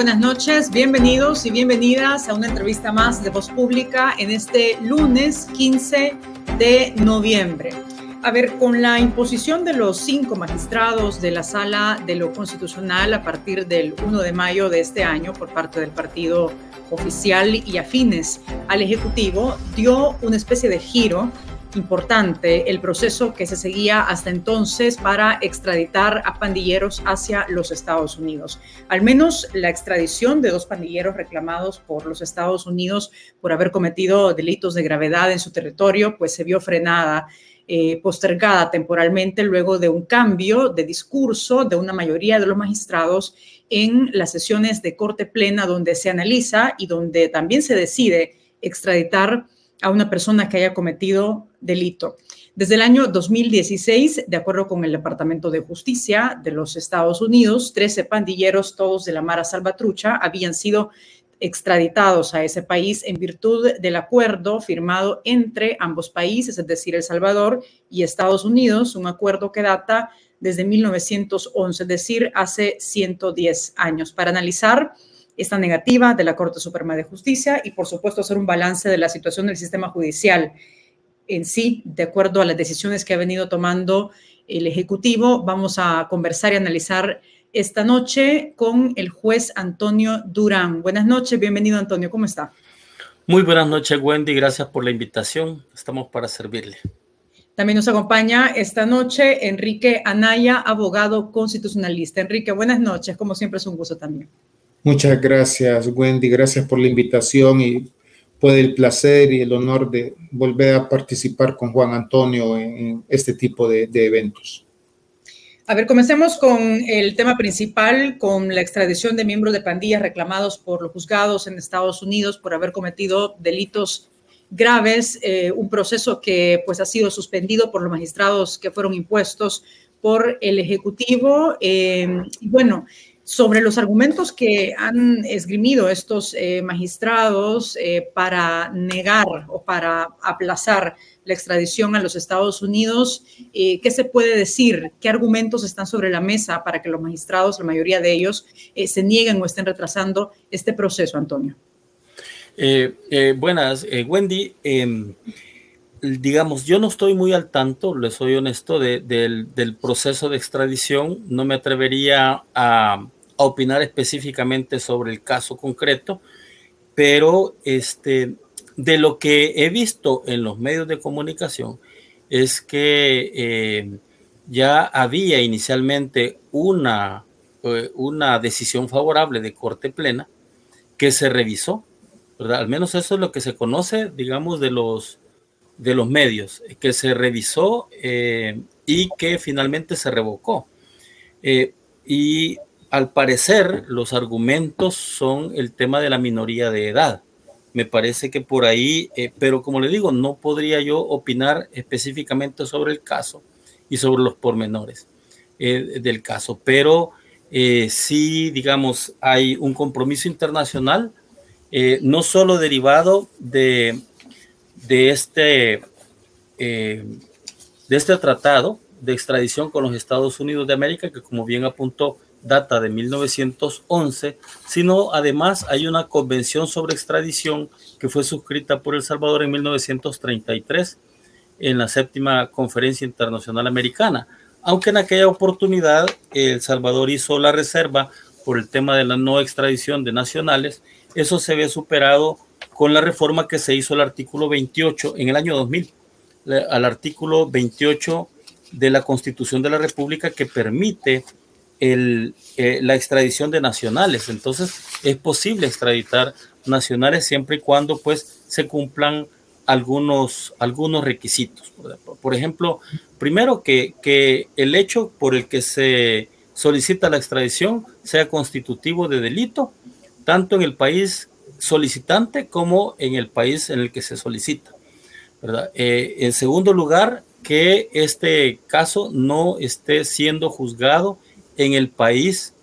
Buenas noches, bienvenidos y bienvenidas a una entrevista más de Voz Pública en este lunes 15 de noviembre. A ver, con la imposición de los cinco magistrados de la Sala de lo Constitucional a partir del 1 de mayo de este año por parte del partido oficial y afines al Ejecutivo, dio una especie de giro importante el proceso que se seguía hasta entonces para extraditar a pandilleros hacia los Estados Unidos. Al menos la extradición de dos pandilleros reclamados por los Estados Unidos por haber cometido delitos de gravedad en su territorio, pues se vio frenada. Eh, postergada temporalmente luego de un cambio de discurso de una mayoría de los magistrados en las sesiones de corte plena donde se analiza y donde también se decide extraditar a una persona que haya cometido delito. Desde el año 2016, de acuerdo con el Departamento de Justicia de los Estados Unidos, 13 pandilleros, todos de la Mara Salvatrucha, habían sido extraditados a ese país en virtud del acuerdo firmado entre ambos países, es decir, El Salvador y Estados Unidos, un acuerdo que data desde 1911, es decir, hace 110 años. Para analizar esta negativa de la Corte Suprema de Justicia y, por supuesto, hacer un balance de la situación del sistema judicial en sí, de acuerdo a las decisiones que ha venido tomando el Ejecutivo. Vamos a conversar y analizar esta noche con el juez Antonio Durán. Buenas noches, bienvenido Antonio, ¿cómo está? Muy buenas noches, Wendy, gracias por la invitación. Estamos para servirle. También nos acompaña esta noche Enrique Anaya, abogado constitucionalista. Enrique, buenas noches, como siempre es un gusto también. Muchas gracias, Wendy. Gracias por la invitación y por el placer y el honor de volver a participar con Juan Antonio en, este tipo de, de eventos. A ver, comencemos con el tema principal, con la extradición de miembros de pandillas reclamados por los juzgados en Estados Unidos por haber cometido delitos graves, eh, un proceso que pues ha sido suspendido por los magistrados que fueron impuestos por el Ejecutivo. Y bueno, sobre los argumentos que han esgrimido estos eh, magistrados eh, para negar o para aplazar la extradición a los Estados Unidos, eh, ¿qué se puede decir? ¿Qué argumentos están sobre la mesa para que los magistrados, la mayoría de ellos, se nieguen o estén retrasando este proceso, Antonio? buenas, Wendy em, digamos, yo no estoy muy al tanto, le soy honesto, del, proceso de extradición. No me atrevería a, opinar específicamente sobre el caso concreto, pero este, de lo que he visto en los medios de comunicación es que eh, ya había inicialmente una, eh, una decisión favorable de corte plena que se revisó. Al menos eso es lo que se conoce, digamos, de los, de los medios, que se revisó eh, y que finalmente se revocó. y al parecer, los argumentos son el tema de la minoría de edad. Me parece que por ahí, eh, pero como le digo, no podría yo opinar específicamente sobre el caso y sobre los pormenores eh, del caso, pero eh, sí, digamos, hay un compromiso internacional, no solo derivado de, de, este, de este tratado de extradición con los Estados Unidos de América, que como bien apuntó, data de 1911, sino además hay una convención sobre extradición que fue suscrita por El Salvador en 1933 en la séptima conferencia internacional americana, aunque en aquella oportunidad El Salvador hizo la reserva por el tema de la no extradición de nacionales, eso se ve superado con la reforma que se hizo al artículo 28 en el año 2000, al artículo 28 de la Constitución de la República que permite el, eh, la extradición de nacionales. Entonces, es posible extraditar nacionales siempre y cuando pues se cumplan algunos, algunos requisitos. Por ejemplo, primero que, que el hecho por el que se solicita la extradición sea constitutivo de delito, tanto en el país solicitante como en el país en el que se solicita. ¿verdad? Eh, en segundo lugar, que este caso no esté siendo juzgado en el país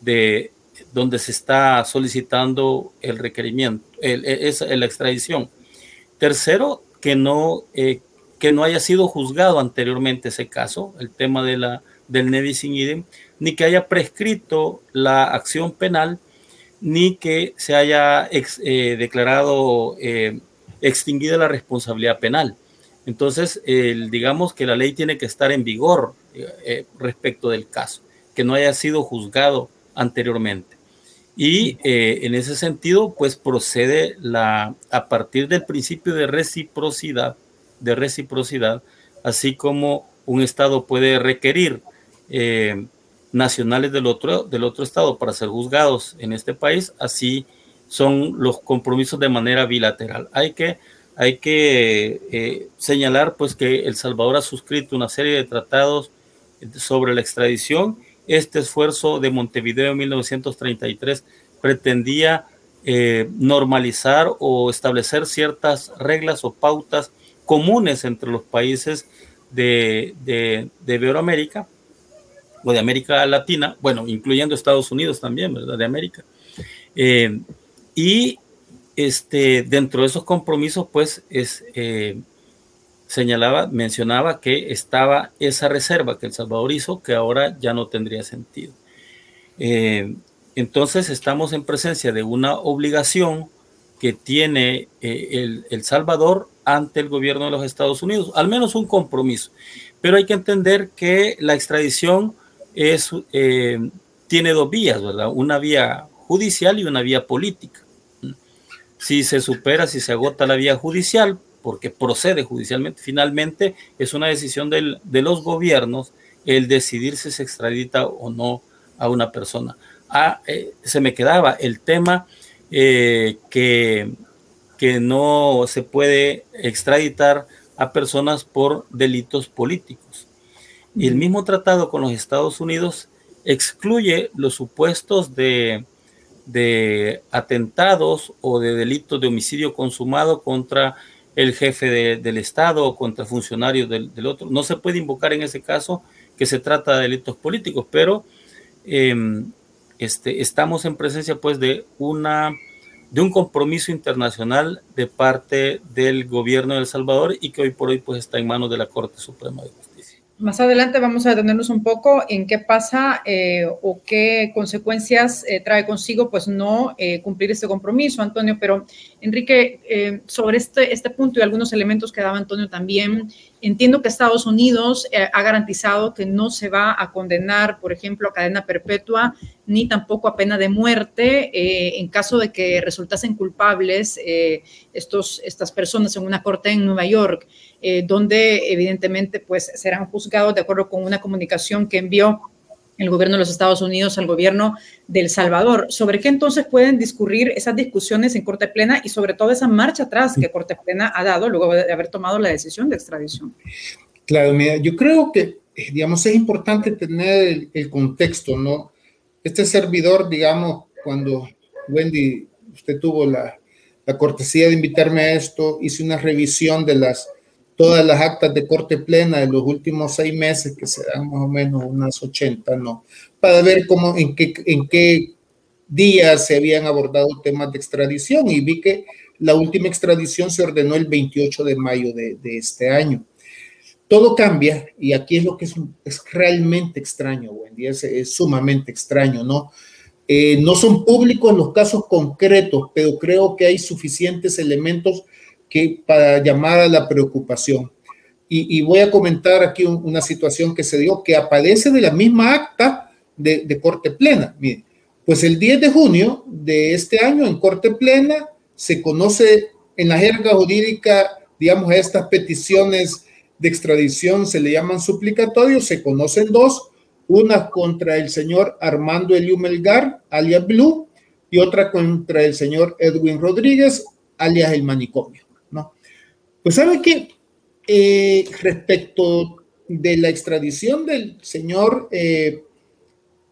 de, donde se está solicitando el requerimiento, el, es, la extradición. Tercero, que no, eh, que no haya sido juzgado anteriormente ese caso, el tema de la, del nevis in idem, ni que haya prescrito la acción penal, ni que se haya eh, declarado eh, extinguida la responsabilidad penal. Entonces, digamos que la ley tiene que estar en vigor respecto del caso, que no haya sido juzgado anteriormente. Y eh, en ese sentido, pues procede la, a partir del principio de reciprocidad, de reciprocidad, así como un Estado puede requerir eh, nacionales del otro, del otro Estado para ser juzgados en este país, así son los compromisos de manera bilateral. Hay que, hay que eh, señalar pues que El Salvador ha suscrito una serie de tratados sobre la extradición este esfuerzo de Montevideo en 1933 pretendía eh, normalizar o establecer ciertas reglas o pautas comunes entre los países de, de, de Iberoamérica o de América Latina, bueno, incluyendo Estados Unidos también, ¿verdad? De América. Eh, y este, dentro de esos compromisos, pues, es, eh, señalaba, mencionaba que estaba esa reserva que El Salvador hizo, que ahora ya no tendría sentido. Eh, entonces estamos en presencia de una obligación que tiene eh, el, Salvador ante el gobierno de los Estados Unidos, al menos un compromiso. Pero hay que entender que la extradición es, eh, tiene dos vías, ¿verdad? Una vía judicial y una vía política. Si se supera, si se agota la vía judicial, porque procede judicialmente. Finalmente es una decisión del, de los gobiernos el decidir si se extradita o no a una persona. Ah, eh, se me quedaba el tema eh, que, que no se puede extraditar a personas por delitos políticos. Y el mismo tratado con los Estados Unidos excluye los supuestos de, de atentados o de delitos de homicidio consumado contra el jefe del Estado o contra funcionarios del, otro. No se puede invocar en ese caso que se trata de delitos políticos, pero em, este, estamos en presencia pues de, una, de un compromiso internacional de parte del gobierno de El Salvador y que hoy por hoy pues está en manos de la Corte Suprema de Justicia. Más adelante vamos a detenernos un poco en qué pasa eh, o qué consecuencias eh, trae consigo pues no eh, cumplir este compromiso, Antonio. Pero Enrique, sobre este, este punto y algunos elementos que daba Antonio también, entiendo que Estados Unidos ha garantizado que no se va a condenar, por ejemplo, a cadena perpetua ni tampoco a pena de muerte en caso de que resultasen culpables estos, estas personas en una corte en Nueva York. Eh, donde evidentemente pues serán juzgados de acuerdo con una comunicación que envió el gobierno de los Estados Unidos al gobierno del Salvador. ¿Sobre qué entonces pueden discurrir esas discusiones en Corte Plena y sobre todo esa marcha atrás que Corte Plena ha dado luego de haber tomado la decisión de extradición? Claro, mira, yo creo que, digamos, es importante tener el, contexto, ¿no? Este servidor, digamos, cuando Wendy, usted tuvo la, la cortesía de invitarme a esto, hice una revisión de las todas las actas de corte plena de los últimos seis meses, que se dan más o menos unas 80, ¿no? Para ver cómo, en qué, en qué días se habían abordado temas de extradición y vi que la última extradición se ordenó el 28 de mayo de, de este año. Todo cambia y aquí es lo que es, es realmente extraño, Wendy, es, es sumamente extraño, ¿no? Eh, no son públicos los casos concretos, pero creo que hay suficientes elementos que para llamar a la preocupación. Y, voy a comentar aquí una situación que se dio que aparece de la misma acta de, corte plena. Mire, pues el 10 de junio de este año en corte plena se conoce en la jerga jurídica, digamos, a estas peticiones de extradición se le llaman suplicatorios, se conocen dos, una contra el señor Armando Eliu Melgar, alias Blue, y otra contra el señor Edwin Rodríguez, alias El Manicomio. Pues sabe que eh, respecto de la extradición del señor eh,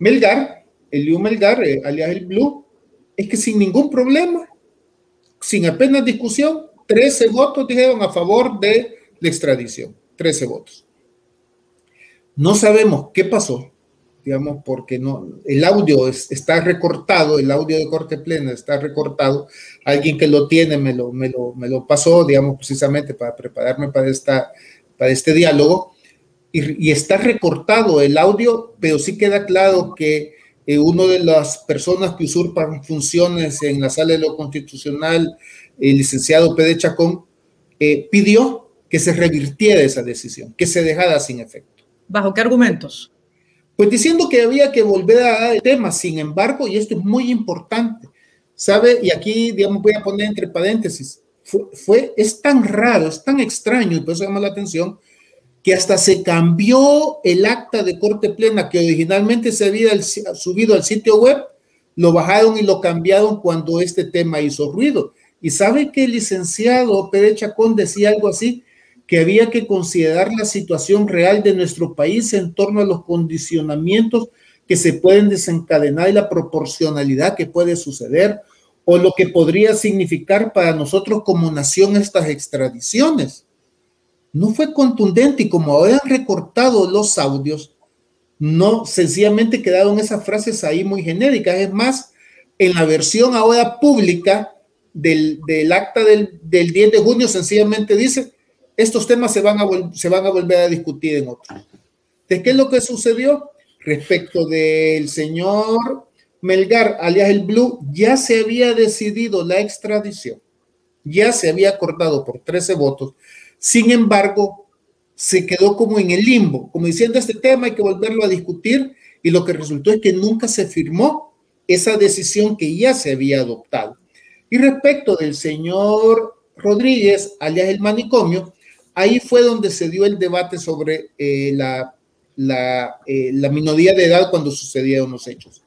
Melgar, Eliu Melgar, eh, alias el Blue, es que sin ningún problema, sin apenas discusión, 13 votos dijeron a favor de la extradición, 13 votos. No sabemos qué pasó, digamos, porque no, el audio está recortado, el audio de corte plena está recortado. Alguien que lo tiene me lo, me lo, me lo pasó, digamos, precisamente para prepararme para, esta, para este diálogo. Y, está recortado el audio, pero sí queda claro que eh, uno de las personas que usurpan funciones en la sala de lo constitucional, el licenciado Pede Chacón, eh, pidió que se revirtiera esa decisión, que se dejara sin efecto. ¿Bajo qué argumentos? Pues diciendo que había que volver a dar el tema, sin embargo, y esto es muy importante, ¿sabe? Y aquí, digamos, voy a poner entre paréntesis, fue, es tan raro, es tan extraño, y por eso llama la atención, que hasta se cambió el acta de corte plena que originalmente se había subido al sitio web, lo bajaron y lo cambiaron cuando este tema hizo ruido. Y sabe que el licenciado Pérez Chacón decía algo así, que había que considerar la situación real de nuestro país en torno a los condicionamientos que se pueden desencadenar y la proporcionalidad que puede suceder o lo que podría significar para nosotros como nación estas extradiciones. No fue contundente y como habían recortado los audios, no sencillamente quedaron esas frases ahí muy genéricas. Es más, en la versión ahora pública del, acta del, del 10 de junio, sencillamente dice, estos temas se van a, se van a volver a discutir en otro. ¿De qué es lo que sucedió? Respecto del señor Melgar, alias el Blue, ya se había decidido la extradición, ya se había acordado por 13 votos. Sin embargo, se quedó como en el limbo, como diciendo este tema hay que volverlo a discutir y lo que resultó es que nunca se firmó esa decisión que ya se había adoptado. Y respecto del señor Rodríguez, alias el manicomio, ahí fue donde se dio el debate sobre eh, la, la, eh, la, minoría de edad cuando sucedieron los hechos.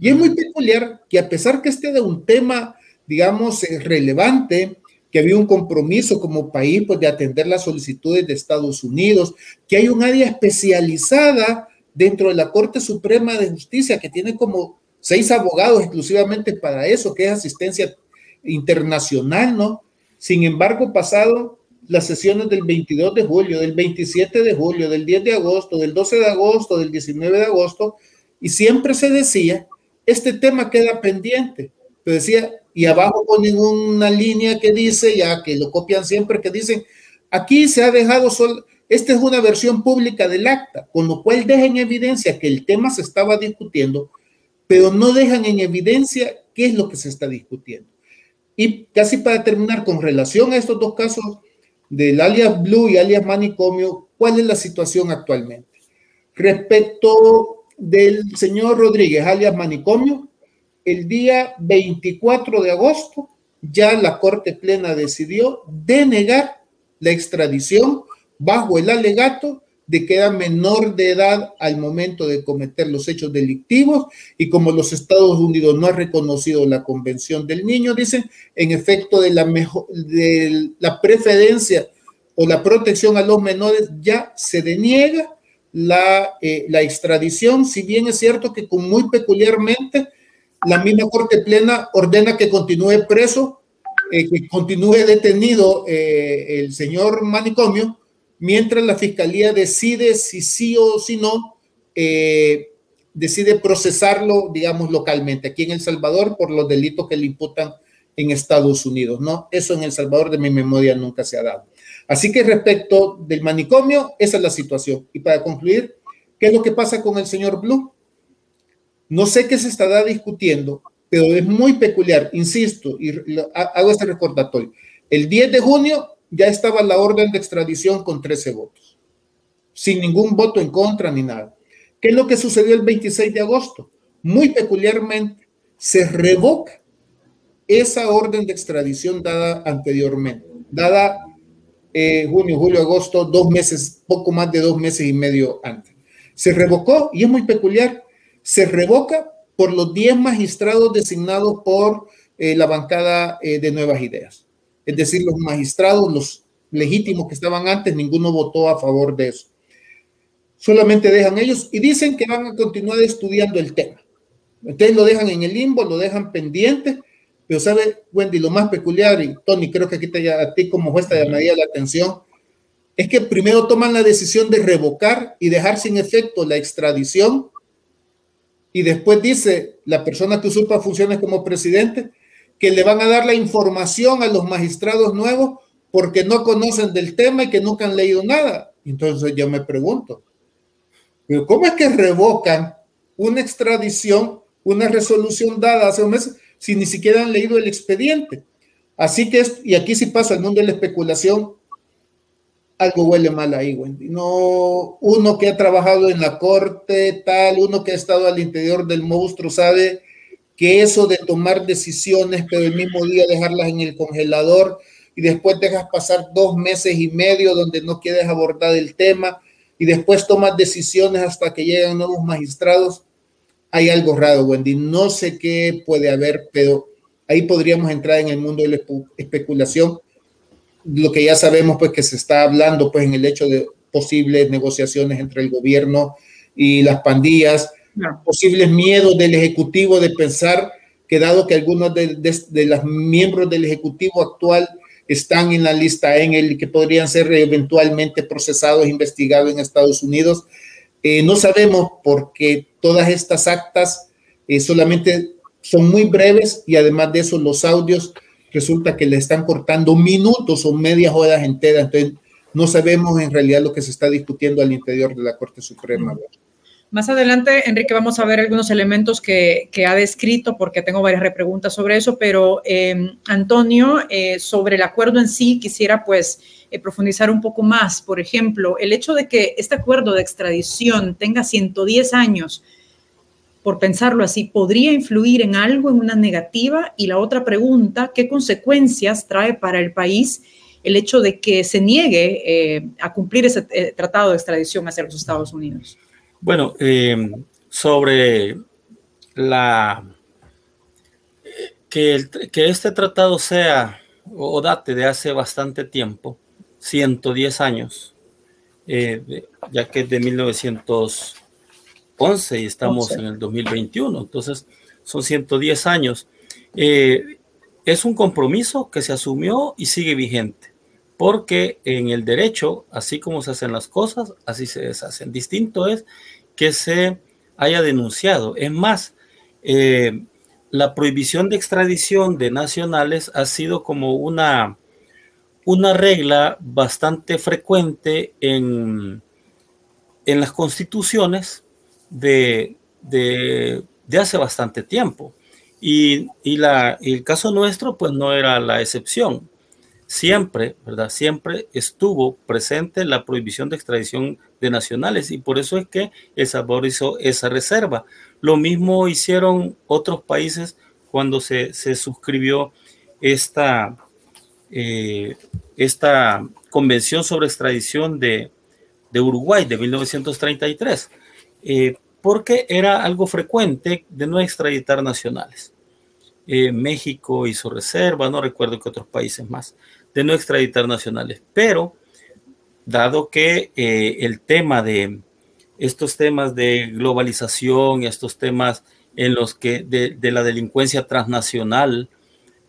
Y es muy peculiar que a pesar que este de un tema, digamos, eh, relevante, que había un compromiso como país pues, de atender las solicitudes de Estados Unidos, que hay un área especializada dentro de la Corte Suprema de Justicia que tiene como seis abogados exclusivamente para eso, que es asistencia internacional, ¿no? Sin embargo, pasado las sesiones del 22 de julio, del 27 de julio, del 10 de agosto, del 12 de agosto, del 19 de agosto, y siempre se decía, este tema queda pendiente. Pero decía, y abajo ponen una línea que dice, ya que lo copian siempre, que dicen, aquí se ha dejado solo, esta es una versión pública del acta, con lo cual deja en evidencia que el tema se estaba discutiendo, pero no dejan en evidencia qué es lo que se está discutiendo. Y casi para terminar, con relación a estos dos casos del alias Blue y alias Manicomio, ¿cuál es la situación actualmente? Respecto del señor Rodríguez, alias Manicomio, el día 24 de agosto ya la Corte Plena decidió denegar la extradición bajo el alegato de que era menor de edad al momento de cometer los hechos delictivos y como los Estados Unidos no ha reconocido la Convención del Niño, dicen, en efecto de la, mejor, de la preferencia o la protección a los menores ya se deniega la, eh, la extradición, si bien es cierto que con muy peculiarmente la misma Corte Plena ordena que continúe preso, eh, que continúe detenido eh, el señor manicomio, mientras la fiscalía decide si sí o si no, eh, decide procesarlo, digamos, localmente, aquí en El Salvador, por los delitos que le imputan en Estados Unidos, ¿no? Eso en El Salvador de mi memoria nunca se ha dado. Así que respecto del manicomio, esa es la situación. Y para concluir, ¿qué es lo que pasa con el señor Blue? No sé qué se estará discutiendo, pero es muy peculiar, insisto, y hago este recordatorio. El 10 de junio ya estaba la orden de extradición con 13 votos, sin ningún voto en contra ni nada. ¿Qué es lo que sucedió el 26 de agosto? Muy peculiarmente, se revoca esa orden de extradición dada anteriormente, dada eh, junio, julio, agosto, dos meses, poco más de dos meses y medio antes. Se revocó y es muy peculiar, se revoca por los 10 magistrados designados por eh, la bancada eh, de Nuevas Ideas es decir, los magistrados, los legítimos que estaban antes, ninguno votó a favor de eso. Solamente dejan ellos y dicen que van a continuar estudiando el tema. Ustedes lo dejan en el limbo, lo dejan pendiente, pero sabe, Wendy, lo más peculiar, y Tony, creo que aquí te, a ti como juez te llamaría la atención, es que primero toman la decisión de revocar y dejar sin efecto la extradición y después dice la persona que usurpa funciones como presidente que le van a dar la información a los magistrados nuevos porque no conocen del tema y que nunca han leído nada. Entonces yo me pregunto, pero ¿cómo es que revocan una extradición, una resolución dada hace un mes si ni siquiera han leído el expediente? Así que, y aquí sí pasa el mundo de la especulación, algo huele mal ahí, Wendy. No, uno que ha trabajado en la corte, tal, uno que ha estado al interior del monstruo, sabe que eso de tomar decisiones, pero el mismo día dejarlas en el congelador y después dejas pasar dos meses y medio donde no quieres abordar el tema y después tomas decisiones hasta que llegan nuevos magistrados, hay algo raro, Wendy. No sé qué puede haber, pero ahí podríamos entrar en el mundo de la especulación lo que ya sabemos pues que se está hablando pues en el hecho de posibles negociaciones entre el gobierno y las pandillas, posibles miedos del Ejecutivo de pensar que dado que algunos de, de, los miembros del Ejecutivo actual están en la lista en el que podrían ser eventualmente procesados, investigados en Estados Unidos, eh, no sabemos porque todas estas actas eh, solamente son muy breves y además de eso los audios resulta que le están cortando minutos o medias horas enteras. Entonces, no sabemos en realidad lo que se está discutiendo al interior de la Corte Suprema. Más adelante, Enrique, vamos a ver algunos elementos que, ha descrito, porque tengo varias repreguntas sobre eso, pero em, Antonio, eh, sobre el acuerdo en sí, quisiera pues eh, profundizar un poco más. Por ejemplo, el hecho de que este acuerdo de extradición tenga 110 años, por pensarlo así, podría influir en algo, en una negativa? Y la otra pregunta, ¿qué consecuencias trae para el país el hecho de que se niegue eh, a cumplir ese tratado de extradición hacia los Estados Unidos? Bueno, eh, sobre la que, que este tratado sea o date de hace bastante tiempo, 110 años, ya que es de 1900 11 y estamos en el 2021, entonces son 110 años. Eh, es un compromiso que se asumió y sigue vigente, porque en el derecho, así como se hacen las cosas, así se deshacen. Distinto es que se haya denunciado. Es más, eh, la prohibición de extradición de nacionales ha sido como una, una regla bastante frecuente en, en las constituciones de, hace bastante tiempo. Y, la, el caso nuestro, pues no era la excepción. Siempre, ¿verdad? Siempre estuvo presente la prohibición de extradición de nacionales y por eso es que El Salvador hizo esa reserva. Lo mismo hicieron otros países cuando se, suscribió esta, eh, esta convención sobre extradición de, de Uruguay de 1933. Eh, porque era algo frecuente de no extraditar nacionales. Eh, México hizo reserva, no recuerdo que otros países más, de no extraditar nacionales. Pero, dado que eh, el tema de estos temas de globalización estos temas en los que de, la delincuencia transnacional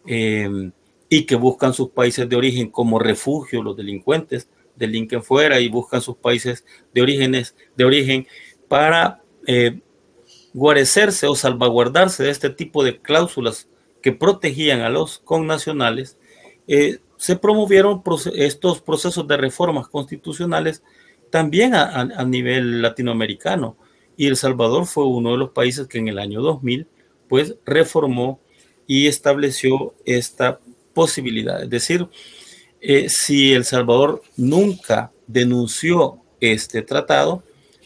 y que buscan sus países de origen como refugio, los delincuentes delinquen fuera y buscan sus países de orígenes de origen para eh, guarecerse o salvaguardarse de este tipo de cláusulas que protegían a los connacionales, eh, se promovieron estos procesos de reformas constitucionales también a, nivel latinoamericano. Y El Salvador fue uno de los países que en el año 2000 pues reformó y estableció esta posibilidad. Es decir, eh, si El Salvador nunca denunció este tratado,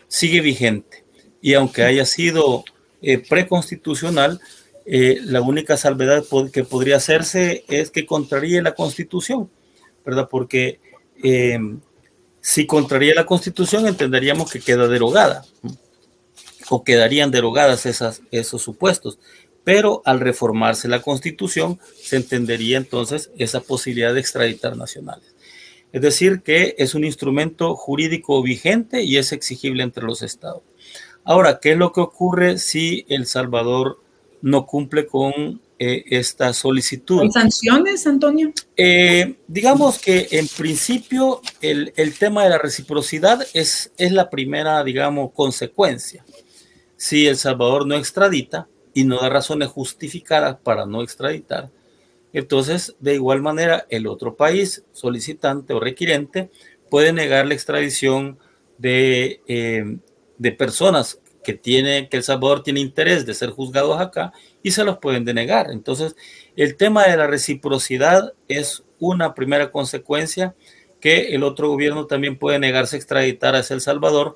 sigue vigente. Y aunque haya sido eh, preconstitucional, eh, la única salvedad que podría hacerse es que contraríe la constitución, ¿verdad? Porque em, si contraría la constitución, entenderíamos que queda derogada o quedarían derogadas esos supuestos. Pero al reformarse la constitución, se entendería entonces esa posibilidad de extraditar nacionales. Es decir, que es un instrumento jurídico vigente y es exigible entre los estados. Ahora, ¿qué es lo que ocurre si El Salvador no cumple con eh, esta solicitud? ¿Hay sanciones, Antonio? Eh, digamos que en principio el, tema de la reciprocidad es, es la primera, digamos, consecuencia. si El Salvador no extradita y no da razones justificadas para no extraditar, entonces de igual manera el otro país solicitante o requirente puede negar la extradición de, eh, de personas que tiene que El Salvador tiene interés de ser juzgados acá y se los pueden denegar. Entonces, el tema de la reciprocidad es una primera consecuencia que el otro gobierno también puede negarse a extraditar a El Salvador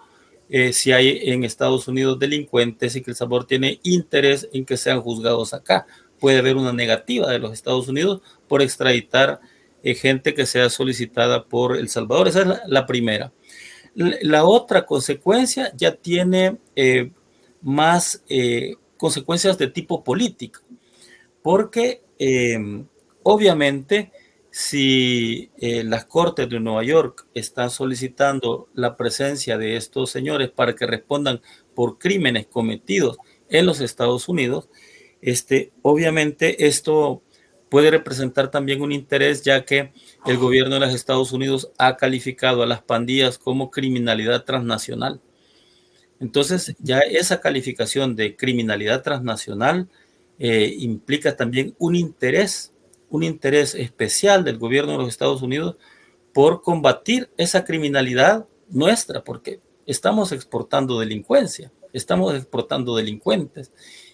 eh, si hay en Estados Unidos delincuentes y que El Salvador tiene interés en que sean juzgados acá. Puede haber una negativa de los Estados Unidos por extraditar eh, gente que sea solicitada por El Salvador. Esa es la primera. La otra consecuencia ya tiene eh, más eh, consecuencias de tipo político, porque eh, obviamente si las Cortes de Nueva York están solicitando la presencia de estos señores para que respondan por crímenes cometidos en los Estados Unidos, este, obviamente esto puede representar también un interés ya que el gobierno de los Estados Unidos ha calificado a las pandillas como criminalidad transnacional. Entonces, ya esa calificación de criminalidad transnacional eh, implica también un interés, un interés especial del gobierno de los Estados Unidos por combatir esa criminalidad nuestra, porque estamos exportando delincuencia, estamos exportando delincuentes.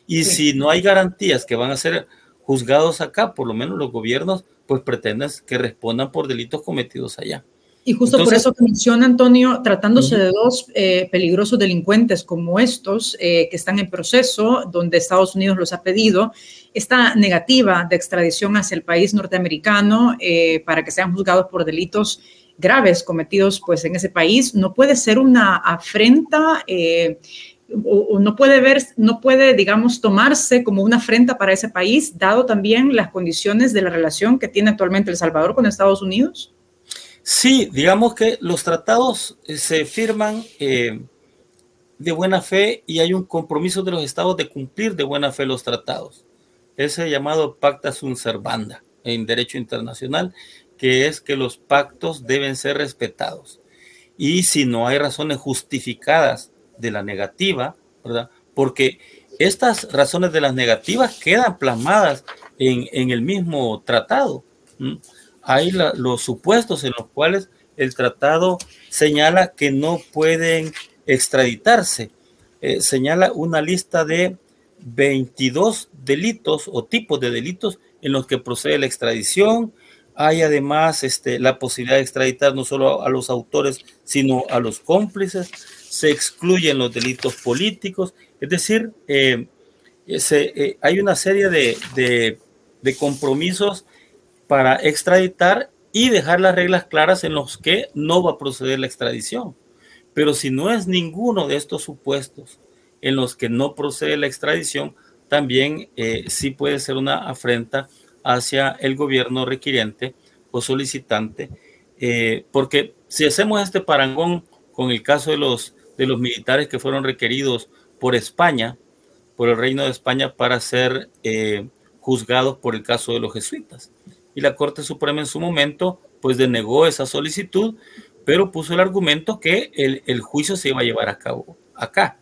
Y si no hay garantías que van a ser juzgados acá, por lo menos los gobiernos, pues pretenden que respondan por delitos cometidos allá. Y justo por eso que menciona Antonio, tratándose de dos eh, peligrosos delincuentes como estos, eh, que están en proceso, donde Estados Unidos los ha pedido, esta negativa de extradición hacia el país norteamericano eh, para que sean juzgados por delitos graves cometidos pues en ese país, no puede ser una afrenta o, no puede ver, no puede, digamos, tomarse como una afrenta para ese país, dado también las condiciones de la relación que tiene actualmente El Salvador con Estados Unidos? Sí, digamos que los tratados eh, se firman eh, de buena fe y hay un compromiso de los estados de cumplir de buena fe los tratados. Ese llamado pacta sunt servanda en derecho internacional, que es que los pactos deben ser respetados. Y si no hay razones justificadas de la negativa, ¿verdad? Porque estas razones de las negativas quedan plasmadas en, el mismo tratado. Hay los supuestos en los cuales el tratado señala que no pueden extraditarse. Eh, señala una lista de 22 delitos o tipos de delitos en los que procede la extradición. Hay además este, la posibilidad de extraditar no solo a los autores, sino a los cómplices se excluyen los delitos políticos, es decir, eh, eh, hay una serie de, compromisos para extraditar y dejar las reglas claras en los que no va a proceder la extradición. Pero si no es ninguno de estos supuestos en los que no procede la extradición, también eh, sí puede ser una afrenta hacia el gobierno requiriente o solicitante, porque si hacemos este parangón con el caso de los de los militares que fueron requeridos por España, por el Reino de España, para ser eh, juzgados por el caso de los jesuitas. Y la Corte Suprema en su momento, pues denegó esa solicitud, pero puso el argumento que el, juicio se iba a llevar a cabo acá,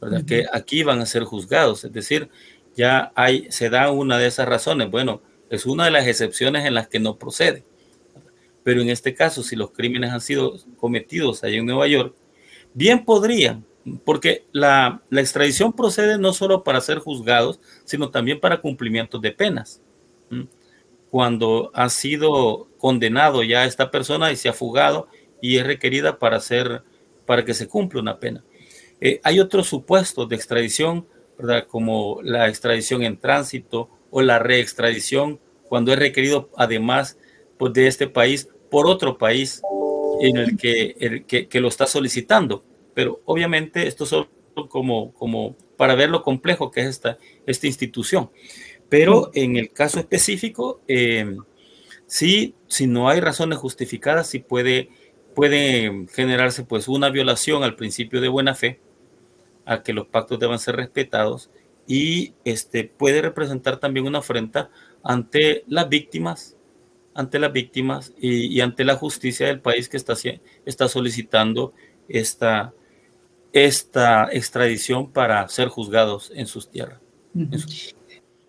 ¿verdad? Que aquí van a ser juzgados, es decir, ya hay, se da una de esas razones. Bueno, es una de las excepciones en las que no procede. Pero en este caso, si los crímenes han sido cometidos allá en Nueva York, Bien podrían, porque la, extradición procede no solo para ser juzgados, sino también para cumplimiento de penas. Cuando ha sido condenado ya esta persona y se ha fugado y es requerida para hacer, para que se cumpla una pena. Eh, hay otros supuestos de extradición, como la extradición en tránsito o la reextradición, cuando es requerido además pues, de este país por otro país en el que, el que, lo está solicitando. Pero obviamente esto es como, como para ver lo complejo que es esta, esta institución. Pero en el caso específico, eh, sí, si no hay razones justificadas, sí puede, puede generarse pues una violación al principio de buena fe, a que los pactos deban ser respetados y este, puede representar también una afrenta ante las víctimas ante las víctimas y, ante la justicia del país que está, está solicitando esta, esta extradición para ser juzgados en sus tierras.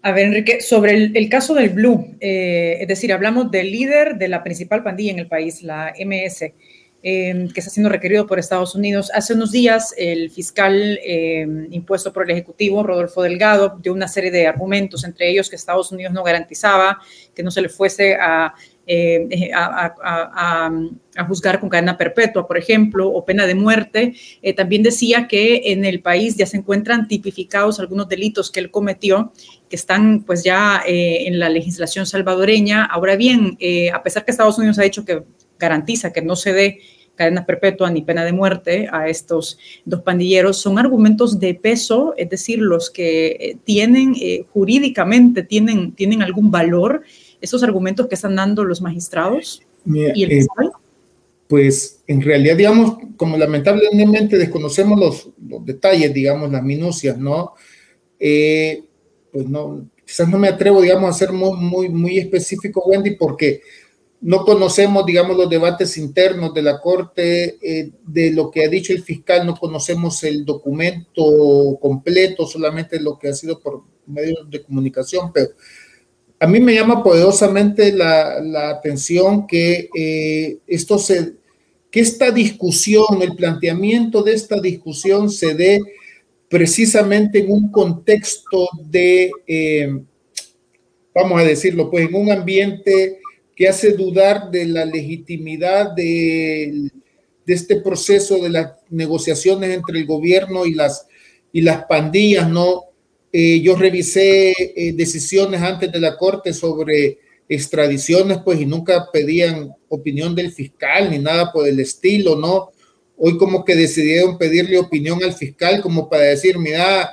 A ver, Enrique, sobre el, caso del Blue, eh, es decir, hablamos del líder de la principal pandilla en el país, la MS, eh, que está siendo requerido por Estados Unidos. Hace unos días, el fiscal eh, impuesto por el Ejecutivo, Rodolfo Delgado, dio una serie de argumentos, entre ellos que Estados Unidos no garantizaba que no se le fuese a eh, a, juzgar con cadena perpetua, por ejemplo, o pena de muerte. Eh, también decía que en el país ya se encuentran tipificados algunos delitos que él cometió, que están pues ya eh, en la legislación salvadoreña. Ahora bien, a pesar que Estados Unidos ha dicho que garantiza que no se dé cadena perpetua ni pena de muerte a estos dos pandilleros, son argumentos de peso, es decir, los que tienen jurídicamente, tienen, tienen algún valor esos argumentos que están dando los magistrados y el eh, pues en realidad, digamos, como lamentablemente desconocemos los, detalles, digamos, las minucias, ¿no? Eh, pues no, quizás no me atrevo, digamos, a ser muy, muy, muy específico, Wendy, porque no conocemos, digamos, los debates internos de la Corte, eh, de lo que ha dicho el fiscal, no conocemos el documento completo, solamente lo que ha sido por medios de comunicación, pero a mí me llama poderosamente la, atención que eh, esto se, que esta discusión, el planteamiento de esta discusión se dé precisamente en un contexto de, eh, vamos a decirlo, pues en un ambiente que hace dudar de la legitimidad de, este proceso de las negociaciones entre el gobierno y las, y las pandillas, ¿no? Eh, yo revisé eh, decisiones antes de la corte sobre extradiciones, pues, y nunca pedían opinión del fiscal ni nada por el estilo, ¿no? Hoy como que decidieron pedirle opinión al fiscal como para decir, mira,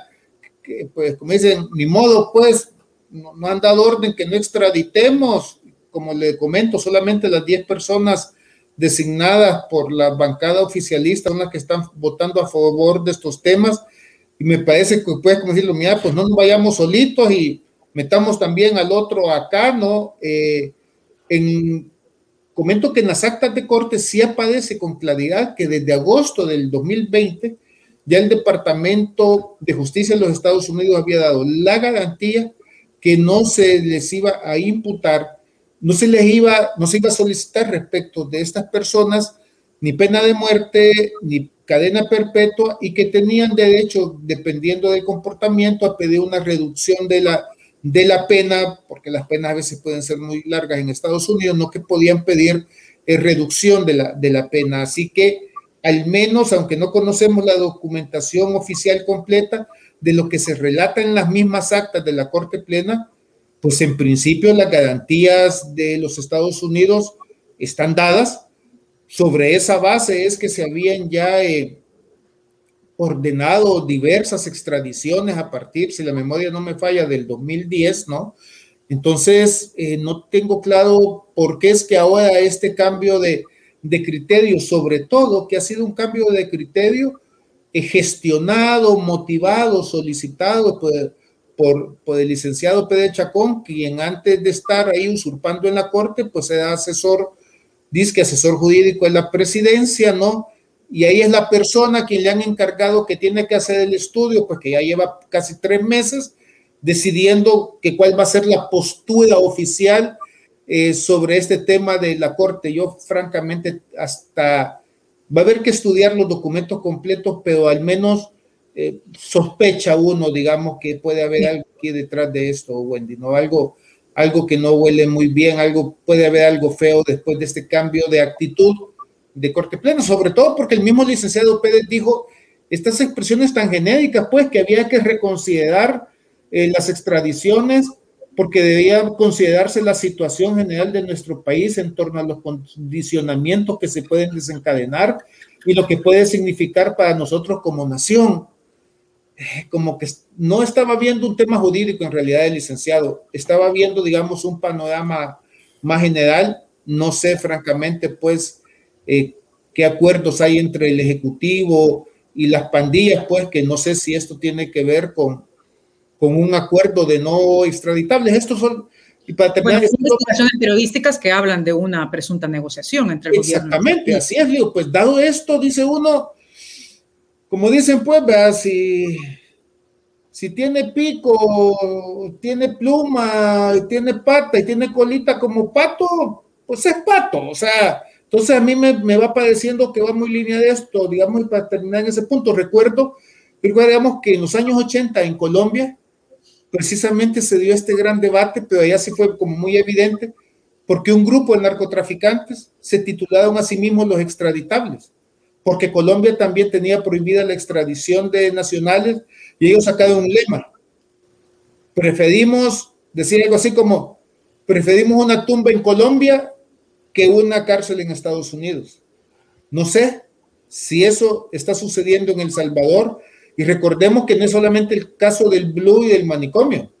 pues como dicen, ni modo, pues, no, han dado orden que no extraditemos. Como le comento, solamente las 10 personas designadas por la bancada oficialista, una que están votando a favor de estos temas, y me parece que puedes decirlo, mira, pues no nos vayamos solitos y metamos también al otro acá, ¿no? Eh, en, comento que en las actas de corte sí aparece con claridad que desde agosto del 2020 ya el Departamento de Justicia de los Estados Unidos había dado la garantía que no se les iba a imputar, no se les iba, no se iba a solicitar respecto de estas personas ni pena de muerte, ni cadena perpetua y que tenían derecho, dependiendo del comportamiento, a pedir una reducción de la, de la pena, porque las penas a veces pueden ser muy largas en Estados Unidos, no que podían pedir eh, reducción de la, de la pena. Así que al menos, aunque no conocemos la documentación oficial completa de lo que se relata en las mismas actas de la Corte Plena, pues en principio las garantías de los Estados Unidos están dadas sobre esa base es que se habían ya eh, ordenado diversas extradiciones a partir, si la memoria no me falla, del 2010, ¿no? Entonces, eh, no tengo claro por qué es que ahora este cambio de, criterio, sobre todo que ha sido un cambio de criterio eh, gestionado, motivado, solicitado por, por, por, el licenciado Pedro Chacón, quien antes de estar ahí usurpando en la corte, pues era asesor dice que asesor jurídico es la presidencia, ¿no? Y ahí es la persona quien le han encargado que tiene que hacer el estudio, pues que ya lleva casi tres meses decidiendo que cuál va a ser la postura oficial eh, sobre este tema de la corte. Yo francamente hasta va a haber que estudiar los documentos completos, pero al menos eh, sospecha uno, digamos, que puede haber algo aquí detrás de esto, Wendy, ¿no? Algo, algo que no huele muy bien, algo puede haber algo feo después de este cambio de actitud de corte pleno, sobre todo porque el mismo licenciado Pérez dijo estas expresiones tan genéricas, pues que había que reconsiderar eh, las extradiciones porque debía considerarse la situación general de nuestro país en torno a los condicionamientos que se pueden desencadenar y lo que puede significar para nosotros como nación como que no estaba viendo un tema jurídico en realidad el licenciado, estaba viendo, digamos, un panorama más general. No sé, francamente, pues, eh, qué acuerdos hay entre el Ejecutivo y las pandillas, pues, que no sé si esto tiene que ver con, con un acuerdo de no extraditables. Estos son, y para terminar, bueno, investigaciones periodísticas que hablan de una presunta negociación entre el Exactamente, así es, digo, pues dado esto, dice uno, como dicen, pues, si, tiene pico, tiene pluma, tiene pata y tiene colita como pato, pues es pato. O sea, entonces a mí me, va pareciendo que va muy línea de esto, digamos, para terminar en ese punto, recuerdo, digamos que en los años 80 en Colombia, precisamente se dio este gran debate, pero allá sí fue como muy evidente, porque un grupo de narcotraficantes se titularon a sí mismos los extraditables porque Colombia también tenía prohibida la extradición de nacionales y ellos sacaron un lema. Preferimos, decir algo así como, preferimos una tumba en Colombia que una cárcel en Estados Unidos. No sé si eso está sucediendo en El Salvador y recordemos que no es solamente el caso del Blue y del manicomio.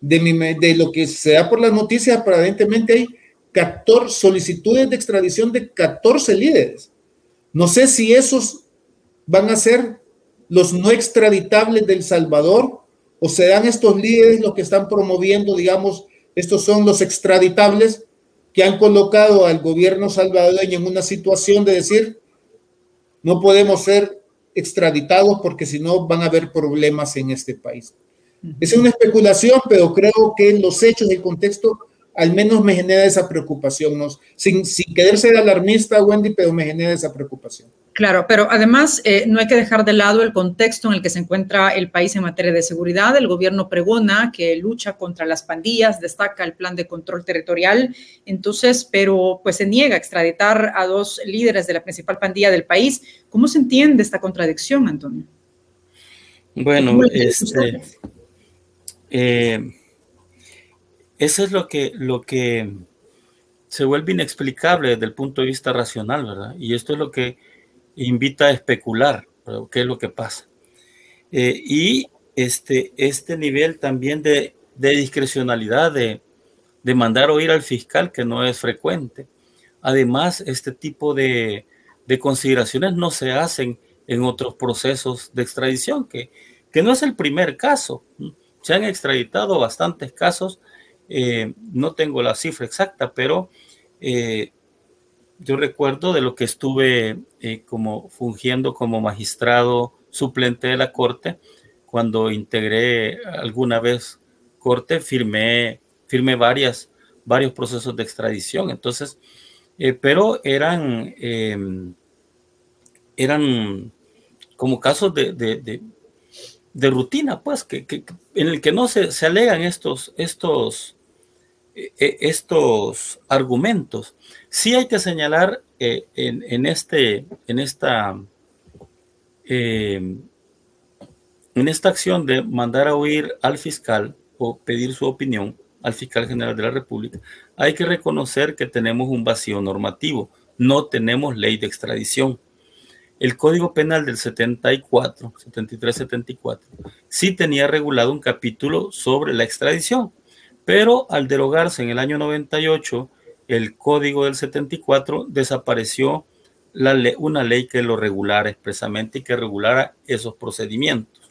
De, lo que se da por las noticias, aparentemente hay 14 solicitudes de extradición de 14 líderes no sé si esos van a ser los no extraditables del Salvador o serán estos líderes los que están promoviendo, digamos, estos son los extraditables que han colocado al gobierno salvadoreño en una situación de decir, no podemos ser extraditados porque si no van a haber problemas en este país. Es una especulación, pero creo que los hechos, el contexto al menos me genera esa preocupación, ¿no? sin, sin querer ser alarmista, Wendy, pero me genera esa preocupación. Claro, pero además eh, no hay que dejar de lado el contexto en el que se encuentra el país en materia de seguridad. El gobierno pregona que lucha contra las pandillas, destaca el plan de control territorial, entonces, pero pues se niega a extraditar a dos líderes de la principal pandilla del país. ¿Cómo se entiende esta contradicción, Antonio? Bueno, este, eh, eso es lo que, lo que se vuelve inexplicable desde el punto de vista racional, ¿verdad? Y esto es lo que invita a especular, ¿qué es lo que pasa? Eh, y este, este nivel también de, discrecionalidad, de, de mandar oír al fiscal, que no es frecuente. Además, este tipo de, de consideraciones no se hacen en otros procesos de extradición, que, que no es el primer caso. Se han extraditado bastantes casos eh, no tengo la cifra exacta, pero eh, yo recuerdo de lo que estuve eh, como fungiendo como magistrado suplente de la Corte, cuando integré alguna vez Corte, firmé, firmé varias, varios procesos de extradición. Entonces, pero eran, em, eran como casos de, de, rutina, pues, que, en el que no se, se alegan estos, estos estos argumentos. Sí hay que señalar eh, en, este, en, esta, em, en esta acción de mandar a oír al fiscal o pedir su opinión al fiscal general de la República, hay que reconocer que tenemos un vacío normativo, no tenemos ley de extradición. El Código Penal del 74, 73-74, sí tenía regulado un capítulo sobre la extradición, pero al derogarse en el año 98 el Código del 74, desapareció una ley que lo regulara expresamente y que regulara esos procedimientos.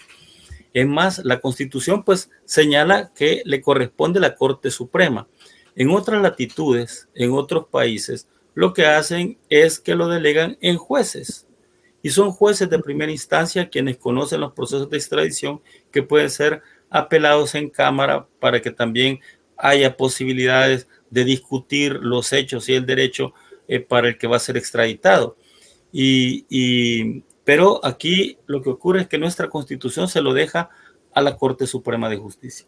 Es más, la Constitución pues señala que le corresponde la Corte Suprema. En otras latitudes, en otros países, lo que hacen es que lo delegan en jueces. Y son jueces de primera instancia quienes conocen los procesos de extradición que pueden ser apelados en Cámara para que también haya posibilidades de discutir los hechos y el derecho eh, para el que va a ser extraditado. Y, pero aquí lo que ocurre es que nuestra constitución se lo deja a la Corte Suprema de Justicia.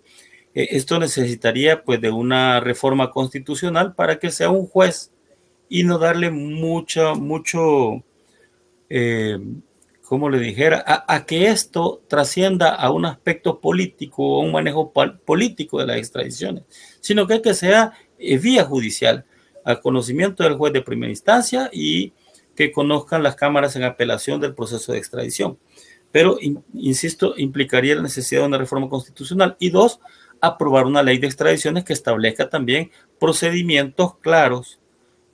Eh, esto necesitaría pues de una reforma constitucional para que sea un juez y no darle mucho, mucho, eh, como le dijera, a, que esto trascienda a un aspecto político o un manejo político de las extradiciones, sino que, que sea eh, vía judicial, a conocimiento del juez de primera instancia y que conozcan las cámaras en apelación del proceso de extradición. Pero, insisto, implicaría la necesidad de una reforma constitucional y dos, aprobar una ley de extradiciones que establezca también procedimientos claros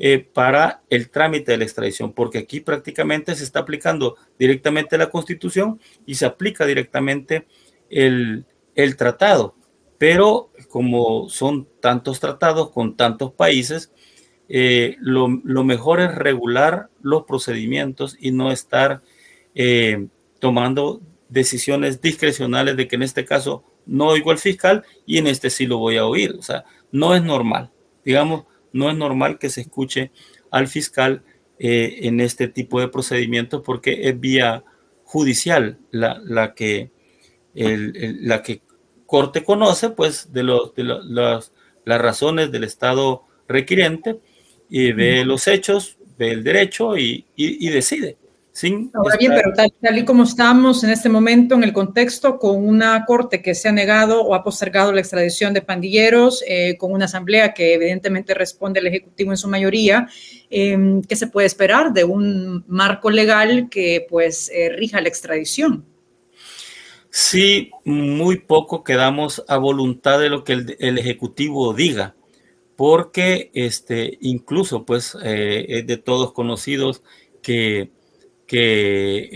eh, para el trámite de la extradición, porque aquí prácticamente se está aplicando directamente la constitución y se aplica directamente el, tratado. Pero como son tantos tratados con tantos países, eh, lo, mejor es regular los procedimientos y no estar eh, tomando decisiones discrecionales de que en este caso no oigo al fiscal y en este sí lo voy a oír. O sea, no es normal. Digamos, no es normal que se escuche al fiscal eh, en este tipo de procedimientos porque es vía judicial la, la que, la que corte conoce pues de, los, de las razones del Estado requiriente y ve los hechos, ve el derecho y, y decide. Ahora bien, pero tal, y como estamos en este momento en el contexto, con una corte que se ha negado o ha postergado la extradición de pandilleros, eh, con una asamblea que evidentemente responde al Ejecutivo en su mayoría, em, ¿qué se puede esperar de un marco legal que pues eh, rija la extradición? Sí, muy poco quedamos a voluntad de lo que el, Ejecutivo diga, porque este, incluso pues eh, es de todos conocidos que que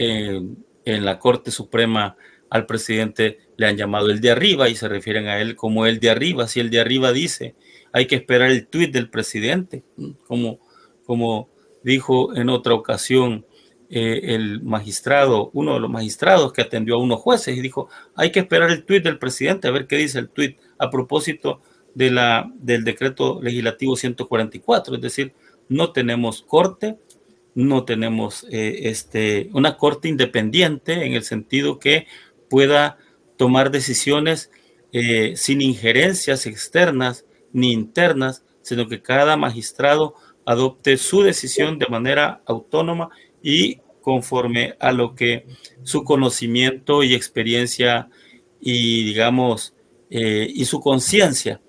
en, la Corte Suprema al presidente le han llamado el de arriba y se refieren a él como el de arriba. Si el de arriba dice, hay que esperar el tuit del presidente, como, como dijo en otra ocasión eh, el magistrado, uno de los magistrados que atendió a unos jueces y dijo, hay que esperar el tuit del presidente a ver qué dice el tuit a propósito de la, del decreto legislativo 144, es decir, no tenemos corte, no tenemos eh, este, una corte independiente en el sentido que pueda tomar decisiones eh, sin injerencias externas ni internas, sino que cada magistrado adopte su decisión de manera autónoma y conforme a lo que su conocimiento y experiencia y digamos eh, y su conciencia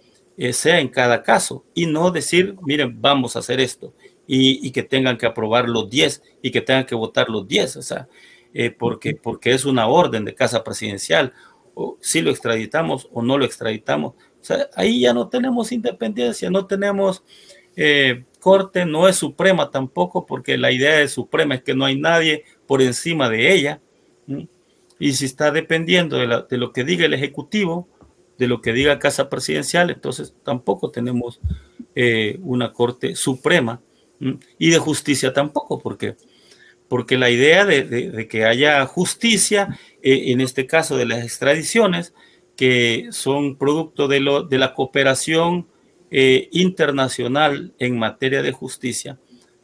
sea en cada caso. Y no decir miren vamos a hacer esto y, que tengan que aprobar los 10 y que tengan que votar los 10, o sea, eh, porque, porque es una orden de casa presidencial, o si lo extraditamos o no lo extraditamos. O sea, ahí ya no tenemos independencia, no tenemos eh, corte, no es suprema tampoco, porque la idea de suprema es que no hay nadie por encima de ella. Y si está dependiendo de, de lo que diga el Ejecutivo, de lo que diga Casa Presidencial, entonces tampoco tenemos eh, una Corte Suprema y de justicia tampoco, porque, porque la idea de, que haya justicia, eh, en este caso de las extradiciones, que son producto de, lo, de la cooperación eh, internacional en materia de justicia,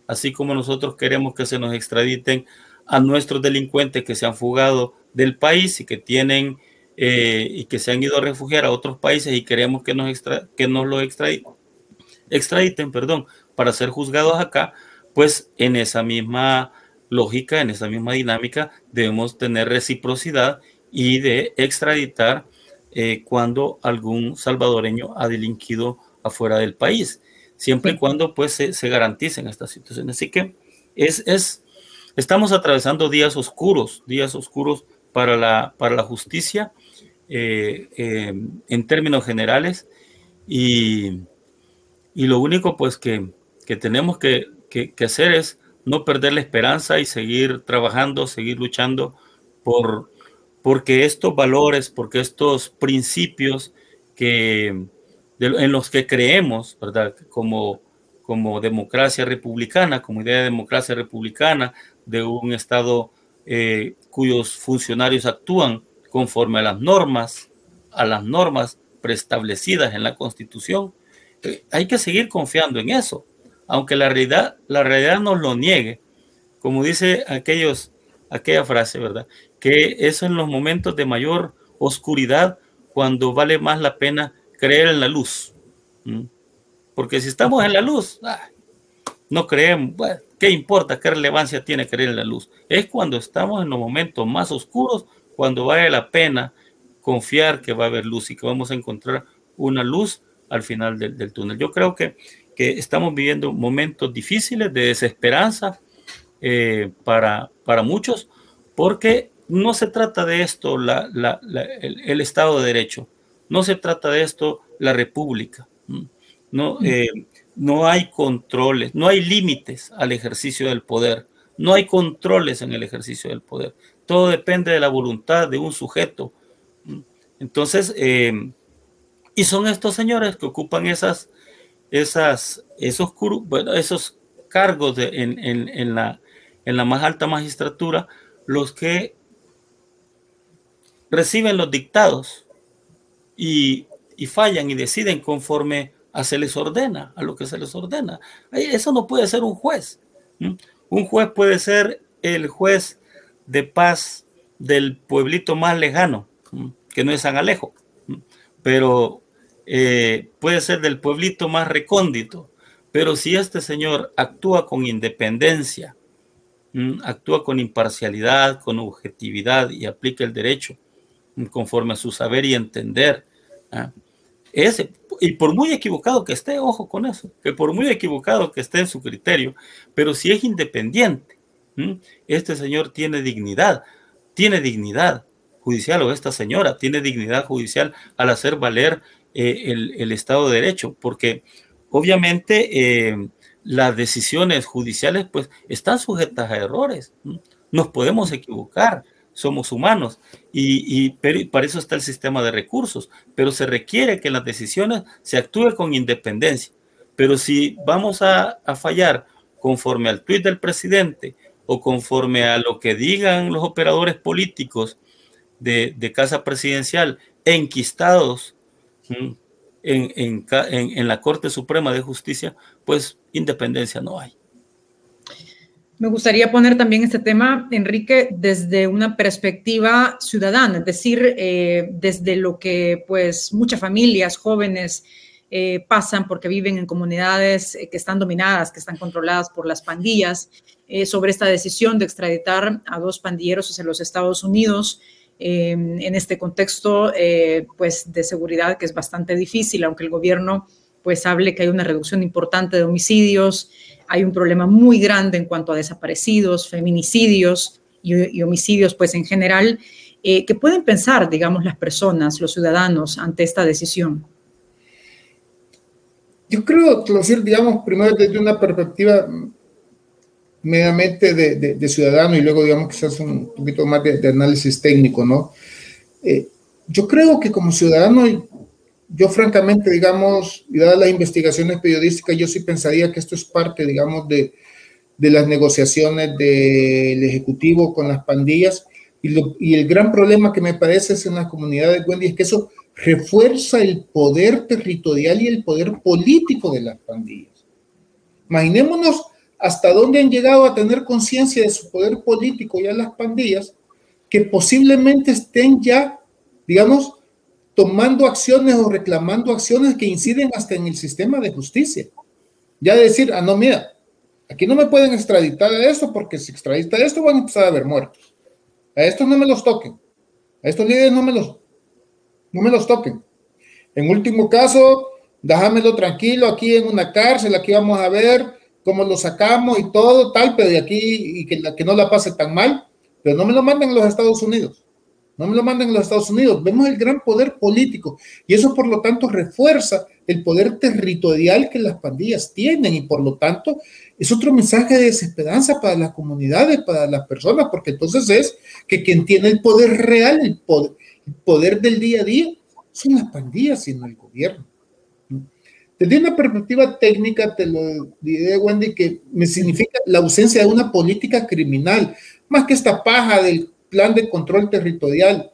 así como nosotros queremos que se nos extraditen a nuestros delincuentes que se han fugado del país y que tienen eh, y que se han ido a refugiar a otros países y queremos que nos, extra, que nos lo extraditen, extraditen, perdón, para ser juzgados acá, pues en esa misma lógica, en esa misma dinámica, debemos tener reciprocidad y de extraditar eh, cuando algún salvadoreño ha delinquido afuera del país, siempre y cuando pues se, garanticen estas situaciones. Así que es, es, estamos atravesando días oscuros, días oscuros para la, para la justicia eh, eh, en términos generales y, y lo único pues que, que tenemos que, hacer es no perder la esperanza y seguir trabajando, seguir luchando por porque estos valores, porque estos principios que, en los que creemos, ¿verdad? Como, como democracia republicana, como idea de democracia republicana, de un Estado eh, cuyos funcionarios actúan conforme a las normas, a las normas preestablecidas en la Constitución, eh, hay que seguir confiando en eso aunque la realidad, la realidad nos lo niegue, como dice aquella frase, ¿verdad? Que eso en los momentos de mayor oscuridad, cuando vale más la pena creer en la luz. Porque si estamos en la luz, ah, no creemos, ¿qué importa? ¿Qué relevancia tiene creer en la luz? Es cuando estamos en los momentos más oscuros, cuando vale la pena confiar que va a haber luz y que vamos a encontrar una luz al final del túnel. Yo creo que que estamos viviendo momentos difíciles de desesperanza eh, para, para muchos, porque no se trata de esto la, el, Estado de Derecho, no se trata de esto la República, no, eh, no hay controles, no hay límites al ejercicio del poder, no hay controles en el ejercicio del poder, todo depende de la voluntad de un sujeto. Entonces, eh, y son estos señores que ocupan esas esas, esos, esos cargos en, en, la, en la más alta magistratura los que reciben los dictados y, y fallan y deciden conforme a se les ordena, a lo que se les ordena. Eso no puede ser un juez. Un juez puede ser el juez de paz del pueblito más lejano, que no es San Alejo, pero eh, puede ser del pueblito más recóndito. Pero si este señor actúa con independencia, actúa con imparcialidad, con objetividad y aplica el derecho conforme a su saber y entender, ¿ah? ese, y por muy equivocado que esté, ojo con eso, que por muy equivocado que esté en su criterio, pero si es independiente, este señor tiene dignidad, tiene dignidad judicial o esta señora tiene dignidad judicial al hacer valer eh, el, Estado de Derecho, porque obviamente eh, las decisiones judiciales pues están sujetas a errores, nos podemos equivocar, somos humanos y, para eso está el sistema de recursos, pero se requiere que las decisiones se actúe con independencia. Pero si vamos a, fallar conforme al tuit del presidente o conforme a lo que digan los operadores políticos de, casa presidencial enquistados en, la Corte Suprema de Justicia, pues independencia no hay. Me gustaría poner también este tema, Enrique, desde una perspectiva ciudadana, es decir, eh, desde lo que pues muchas familias jóvenes eh, pasan porque viven en comunidades eh, que están dominadas, que están controladas por las pandillas, sobre esta decisión de extraditar a dos pandilleros hacia los Estados Unidos en este contexto pues de seguridad que es bastante difícil, aunque el gobierno pues hable que hay una reducción importante de homicidios, hay un problema muy grande en cuanto a desaparecidos, feminicidios y, homicidios, pues en general, eh, que pueden pensar, digamos, las personas, los ciudadanos, ante esta decisión. Yo creo, decir, digamos, primero desde una perspectiva meramente de, ciudadano y luego, digamos, quizás un poquito más de, análisis técnico, ¿no? Eh, yo creo que como ciudadano yo francamente, digamos, y dadas las investigaciones periodísticas, yo sí pensaría que esto es parte, digamos, de, de las negociaciones del Ejecutivo con las pandillas. Y, y, el gran problema que me parece es en las comunidades, Wendy, es que eso refuerza el poder territorial y el poder político de las pandillas. Imaginémonos hasta dónde han llegado a tener conciencia de su poder político ya las pandillas, que posiblemente estén ya, digamos, tomando acciones o reclamando acciones que inciden hasta en el sistema de justicia. Ya decir, ah, no, mira, aquí no me pueden extraditar a esto porque si extradita esto van a empezar a haber muertos. A estos no me los toquen. A estos líderes no me los, no me los toquen. En último caso, déjamelo tranquilo aquí en una cárcel, aquí vamos a ver cómo lo sacamos y todo, tal, pero de aquí y que, que no la pase tan mal, pero no me lo manden los Estados Unidos. No me lo manden los Estados Unidos. Vemos el gran poder político y eso por lo tanto refuerza el poder territorial que las pandillas tienen y por lo tanto es otro mensaje de desesperanza para las comunidades, para las personas, porque entonces es que quien tiene el poder real, el poder, del día a día, son las pandillas y no el gobierno. Desde una perspectiva técnica, te lo diré, Wendy, que me significa la ausencia de una política criminal, más que esta paja del plan de control territorial,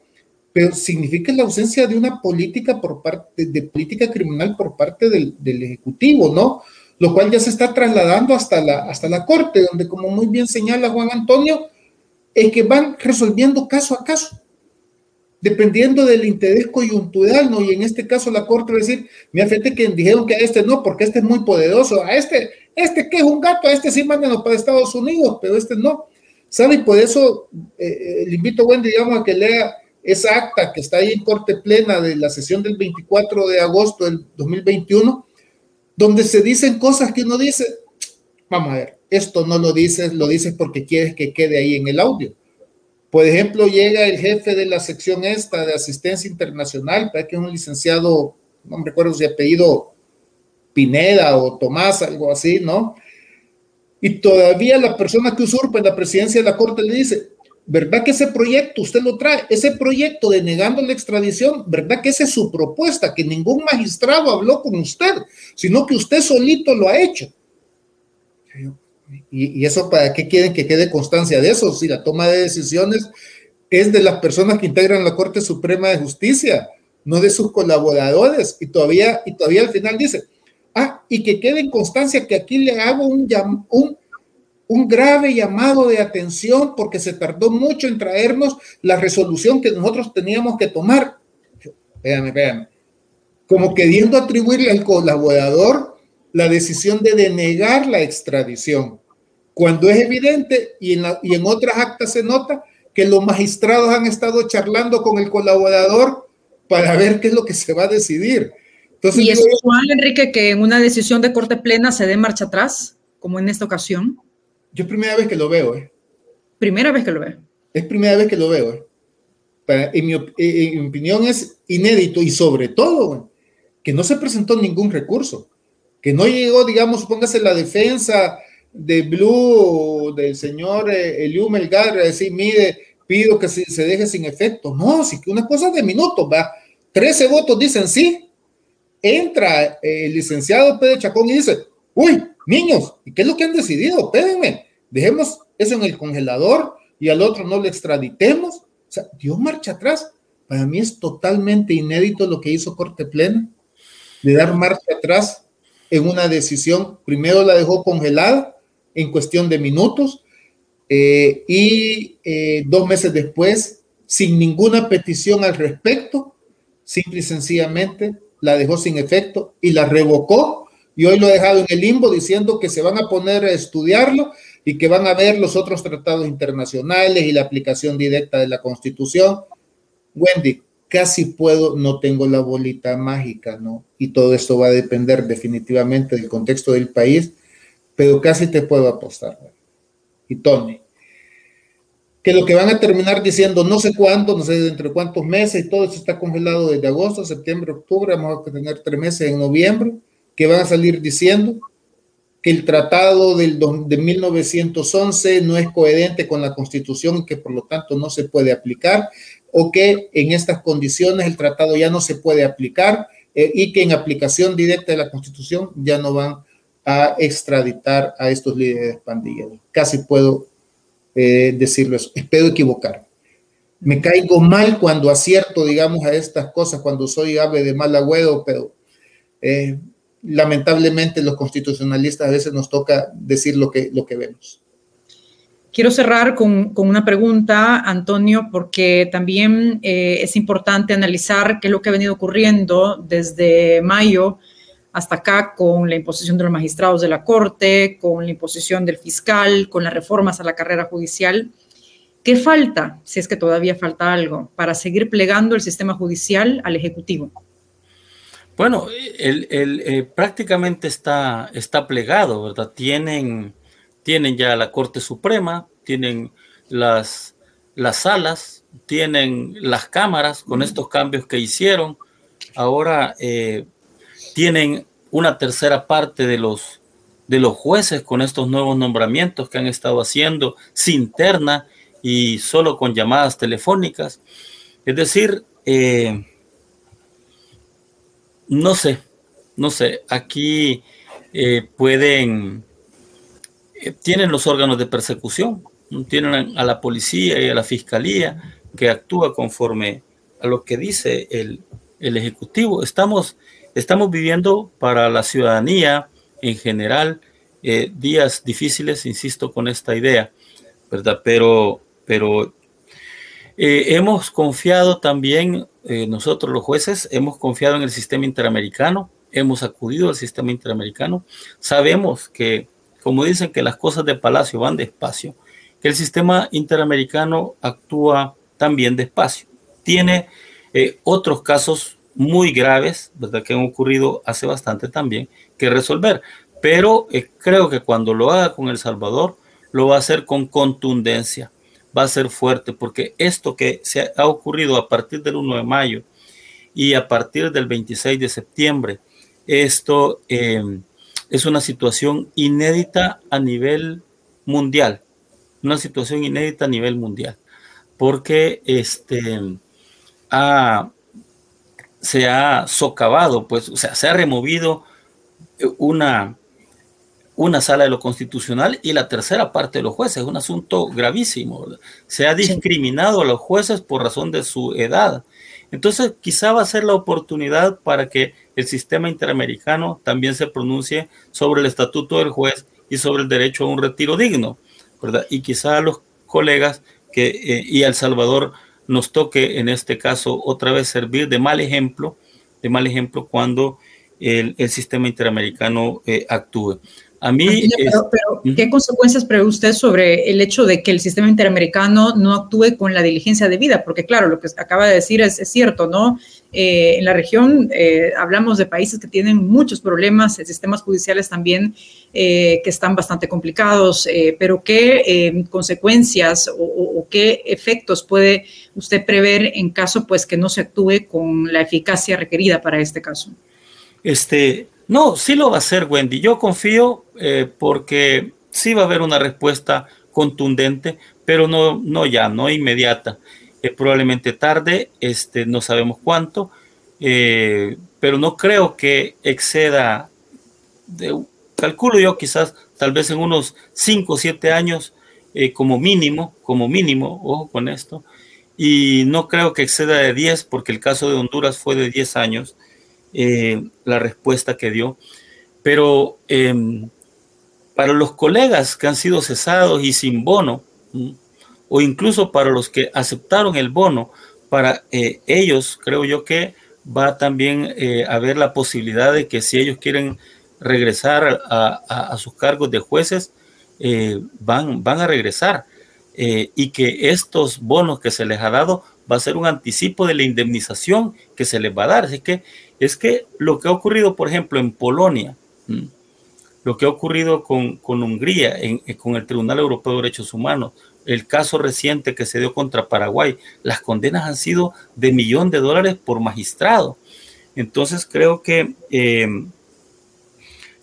pero significa la ausencia de una política por parte de política criminal por parte del, ejecutivo, ¿no? Lo cual ya se está trasladando hasta la, hasta la corte, donde como muy bien señala Juan Antonio, es que van resolviendo caso a caso, dependiendo del interés coyuntural, ¿no? Y en este caso la corte va a decir, mira, fíjate que dijeron que a este no, porque este es muy poderoso, a este, este que es un gato, a este sí mándenlo para Estados Unidos, pero este no. ¿Sabe? Y por eso eh, eh, le invito a Wendy, digamos, a que lea esa acta que está ahí en corte plena de la sesión del 24 de agosto del 2021, donde se dicen cosas que uno dice, vamos a ver, esto no lo dices, lo dices porque quieres que quede ahí en el audio. Por ejemplo, llega el jefe de la sección esta de asistencia internacional, que es un licenciado, no me recuerdo si apellido Pineda o Tomás, algo así, ¿no? Y todavía la persona que usurpa en la presidencia de la Corte le dice, ¿verdad que ese proyecto usted lo trae? Ese proyecto de negando la extradición, ¿verdad que esa es su propuesta? Que ningún magistrado habló con usted, sino que usted solito lo ha hecho. ¿Y, eso para qué quieren que quede constancia de eso? Si la toma de decisiones es de las personas que integran la Corte Suprema de Justicia, no de sus colaboradores. Y todavía, y todavía al final dice, ah, y que quede en constancia que aquí le hago un, un, un grave llamado de atención porque se tardó mucho en traernos la resolución que nosotros teníamos que tomar. Véanme, véanme. Como queriendo atribuirle al colaborador la decisión de denegar la extradición, cuando es evidente y en, y en otras actas se nota que los magistrados han estado charlando con el colaborador para ver qué es lo que se va a decidir. Entonces, ¿Y es usual, Enrique, que en una decisión de corte plena se dé marcha atrás, como en esta ocasión? Yo es primera vez que lo veo. ¿eh? Primera vez que lo veo. Es primera vez que lo veo. ¿eh? en, mi, en, mi, opinión es inédito y sobre todo que no se presentó ningún recurso, no llegó, digamos, póngase la defensa de Blue del señor eh, Eliu Melgar a decir, mire, pido que se, deje sin efecto. No, sí que una cosa de minutos, va. 13 votos dicen sí. Entra eh, el licenciado Pedro Chacón y dice, uy, niños, ¿y qué es lo que han decidido? Espérenme, dejemos eso en el congelador y al otro no le extraditemos. O sea, dio marcha atrás. Para mí es totalmente inédito lo que hizo Corte Plena, de dar marcha atrás en una decisión. Primero la dejó congelada en cuestión de minutos eh, y eh, dos meses después, sin ninguna petición al respecto, simple y sencillamente la dejó sin efecto y la revocó y hoy lo ha dejado en el limbo diciendo que se van a poner a estudiarlo y que van a ver los otros tratados internacionales y la aplicación directa de la Constitución. Wendy, casi puedo, no tengo la bolita mágica, ¿no? Y todo esto va a depender definitivamente del contexto del país, pero casi te puedo apostar y Tony, que lo que van a terminar diciendo no sé cuándo, no sé entre cuántos meses, y todo eso está congelado desde agosto, septiembre, octubre, vamos a tener tres meses en noviembre, que van a salir diciendo que el tratado del, de 1911 no es coherente con la constitución y que por lo tanto no se puede aplicar, o que en estas condiciones el tratado ya no se puede aplicar eh, y que en aplicación directa de la constitución ya no van a extraditar a estos líderes pandilleros. Casi puedo eh, decirlo eso. Espero equivocar. Me caigo mal cuando acierto, digamos, a estas cosas, cuando soy ave de mal agüero, pero eh, lamentablemente los constitucionalistas a veces nos toca decir lo que, lo que vemos. Quiero cerrar con, con, una pregunta, Antonio, porque también eh, es importante analizar qué es lo que ha venido ocurriendo desde mayo hasta acá con la imposición de los magistrados de la Corte, con la imposición del fiscal, con las reformas a la carrera judicial. ¿Qué falta, si es que todavía falta algo, para seguir plegando el sistema judicial al Ejecutivo? Bueno, el, eh, prácticamente está, está plegado, ¿verdad? Tienen, tienen ya la Corte Suprema, tienen las, las salas, tienen las cámaras con estos cambios que hicieron. Ahora eh, tienen una tercera parte de los, de los jueces con estos nuevos nombramientos que han estado haciendo sin terna y solo con llamadas telefónicas. Es decir, eh, no sé, no sé, aquí eh, pueden, eh, tienen los órganos de persecución, tienen a la policía y a la fiscalía que actúa conforme a lo que dice el, el Ejecutivo. Estamos Estamos viviendo para la ciudadanía en general eh, días difíciles, insisto con esta idea, ¿verdad? Pero, pero eh, hemos confiado también, nosotros los jueces, hemos confiado en el sistema interamericano, hemos acudido al sistema interamericano, sabemos que, como dicen que las cosas de Palacio van despacio, que el sistema interamericano actúa también despacio. Tiene otros casos muy graves, ¿verdad? Que han ocurrido hace bastante también, que resolver. Pero eh, creo que cuando lo haga con El Salvador, lo va a hacer con contundencia, va a ser fuerte, porque esto que se ha ocurrido a partir del 1 de mayo y a partir del 26 de septiembre, esto em, es una situación inédita a nivel mundial, una situación inédita a nivel mundial, porque este, ha, se ha socavado, pues, o sea, se ha removido una, una sala de lo constitucional y la tercera parte de los jueces. Es un asunto gravísimo. Se ha discriminado a los jueces por razón de su edad. Entonces, quizá va a ser la oportunidad para que el sistema interamericano también se pronuncie sobre el estatuto del juez y sobre el derecho a un retiro digno, ¿verdad? Y quizá a los colegas que, eh, y a El Salvador nos toque en este caso otra vez servir de mal ejemplo, de mal ejemplo cuando el, sistema interamericano eh, actúe. A mí. Pero, ¿qué consecuencias prevé usted sobre el hecho de que el sistema interamericano no actúe con la diligencia debida? Porque, claro, lo que acaba de decir es, cierto, ¿no? Eh, en la región eh, hablamos de países que tienen muchos problemas, sistemas judiciales también eh, que están bastante complicados, pero ¿qué consecuencias o, qué efectos puede usted prever en caso pues que no se actúe con la eficacia requerida para este caso? Este, no, sí lo va a hacer Wendy. Yo confío eh, porque sí va a haber una respuesta contundente, pero no, no ya, no inmediata. Eh, probablemente tarde, este, no sabemos cuánto, eh, pero no creo que exceda, de, calculo yo quizás tal vez en unos 5 o 7 años como mínimo, como mínimo, ojo con esto, y no creo que exceda de 10 porque el caso de Honduras fue de 10 años eh, la respuesta que dio. Pero em, para los colegas que han sido cesados y sin bono, o incluso para los que aceptaron el bono, para eh, ellos creo yo que va también eh, a haber la posibilidad de que si ellos quieren regresar a, sus cargos de jueces, van, van a regresar. y que estos bonos que se les ha dado va a ser un anticipo de la indemnización que se les va a dar. Así que es que lo que ha ocurrido, por ejemplo, en Polonia, lo que ha ocurrido con, Hungría, eh, con el Tribunal Europeo de Derechos Humanos, el caso reciente que se dio contra Paraguay, las condenas han sido de millón de dólares por magistrado. Entonces creo que em,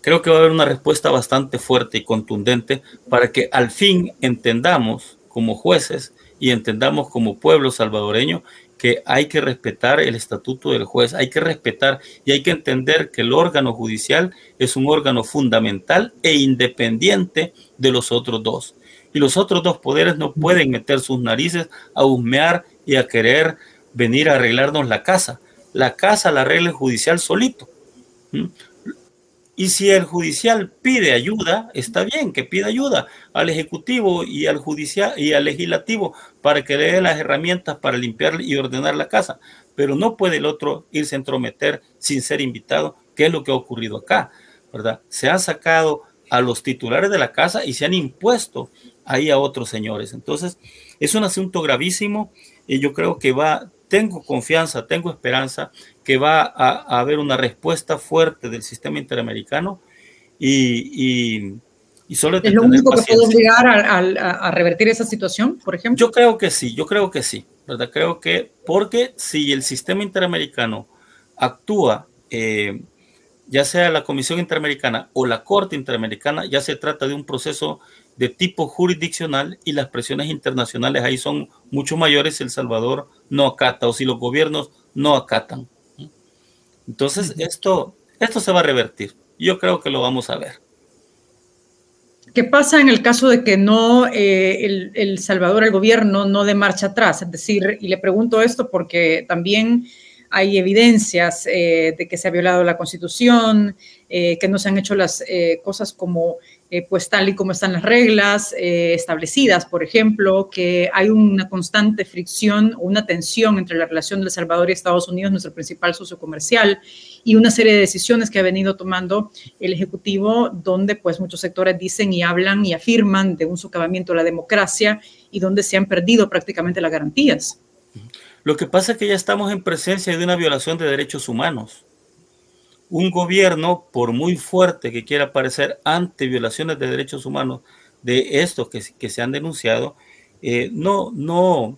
creo que va a haber una respuesta bastante fuerte y contundente para que al fin entendamos como jueces y entendamos como pueblo salvadoreño que hay que respetar el estatuto del juez, hay que respetar y hay que entender que el órgano judicial es un órgano fundamental e independiente de los otros dos. Y los otros dos poderes no pueden meter sus narices a husmear y a querer venir a arreglarnos la casa. La casa la arregla el judicial solito. Y si el judicial pide ayuda, está bien que pida ayuda al ejecutivo y al judicial y al legislativo para que le dé las herramientas para limpiar y ordenar la casa, pero no puede el otro irse a entrometer sin ser invitado, que es lo que ha ocurrido acá, ¿verdad? Se han sacado a los titulares de la casa y se han impuesto ahí a otros señores. Entonces, es un asunto gravísimo y yo creo que va tengo confianza, tengo esperanza que va a, haber una respuesta fuerte del sistema interamericano y, y, y solo ¿Es lo único que puede obligar a, revertir esa situación, por ejemplo? Yo creo que sí, yo creo que sí, ¿verdad? Creo que, porque si el sistema interamericano actúa, eh, ya sea la Comisión Interamericana o la Corte Interamericana, ya se trata de un proceso de tipo jurisdiccional y las presiones internacionales ahí son mucho mayores si El Salvador no acata o si los gobiernos no acatan. Entonces, esto, esto se va a revertir. Yo creo que lo vamos a ver. ¿Qué pasa en el caso de que no eh, el, Salvador, el gobierno, no de marcha atrás? Es decir, y le pregunto esto porque también hay evidencias eh, de que se ha violado la Constitución, eh, que no se han hecho las cosas como eh, pues tal y como están las reglas eh, establecidas, por ejemplo, que hay una constante fricción o una tensión entre la relación de El Salvador y Estados Unidos, nuestro principal socio comercial, y una serie de decisiones que ha venido tomando el Ejecutivo, donde pues muchos sectores dicen y hablan y afirman de un socavamiento de la democracia y donde se han perdido prácticamente las garantías. Lo que pasa es que ya estamos en presencia de una violación de derechos humanos un gobierno, por muy fuerte que quiera parecer ante violaciones de derechos humanos de estos que, se han denunciado, eh, no, no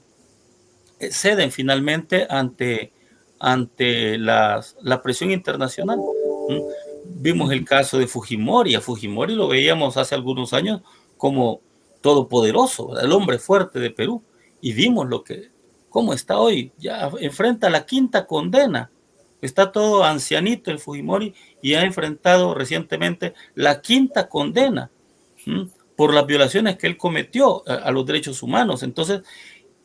ceden finalmente ante, ante la presión internacional. Vimos el caso de Fujimori, a Fujimori lo veíamos hace algunos años como todopoderoso, el hombre fuerte de Perú, y vimos lo que, cómo está hoy, ya enfrenta la quinta condena Está todo ancianito el Fujimori y ha enfrentado recientemente la quinta condena por las violaciones que él cometió a, los derechos humanos. Entonces,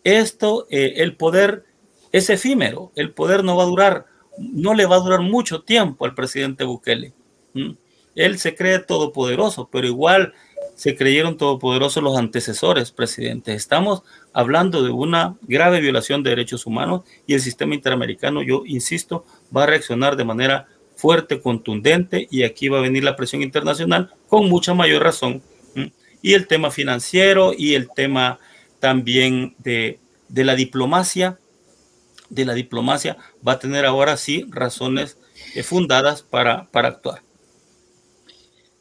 esto, eh, el poder es efímero, el poder no va a durar, no le va a durar mucho tiempo al presidente Bukele. Él se cree todopoderoso, pero igual se creyeron todopoderosos los antecesores presidentes. Estamos hablando de una grave violación de derechos humanos y el sistema interamericano, yo insisto, va a reaccionar de manera fuerte, contundente y aquí va a venir la presión internacional con mucha mayor razón. Y el tema financiero y el tema también de, de la diplomacia, de la diplomacia va a tener ahora sí razones eh, fundadas para, para actuar.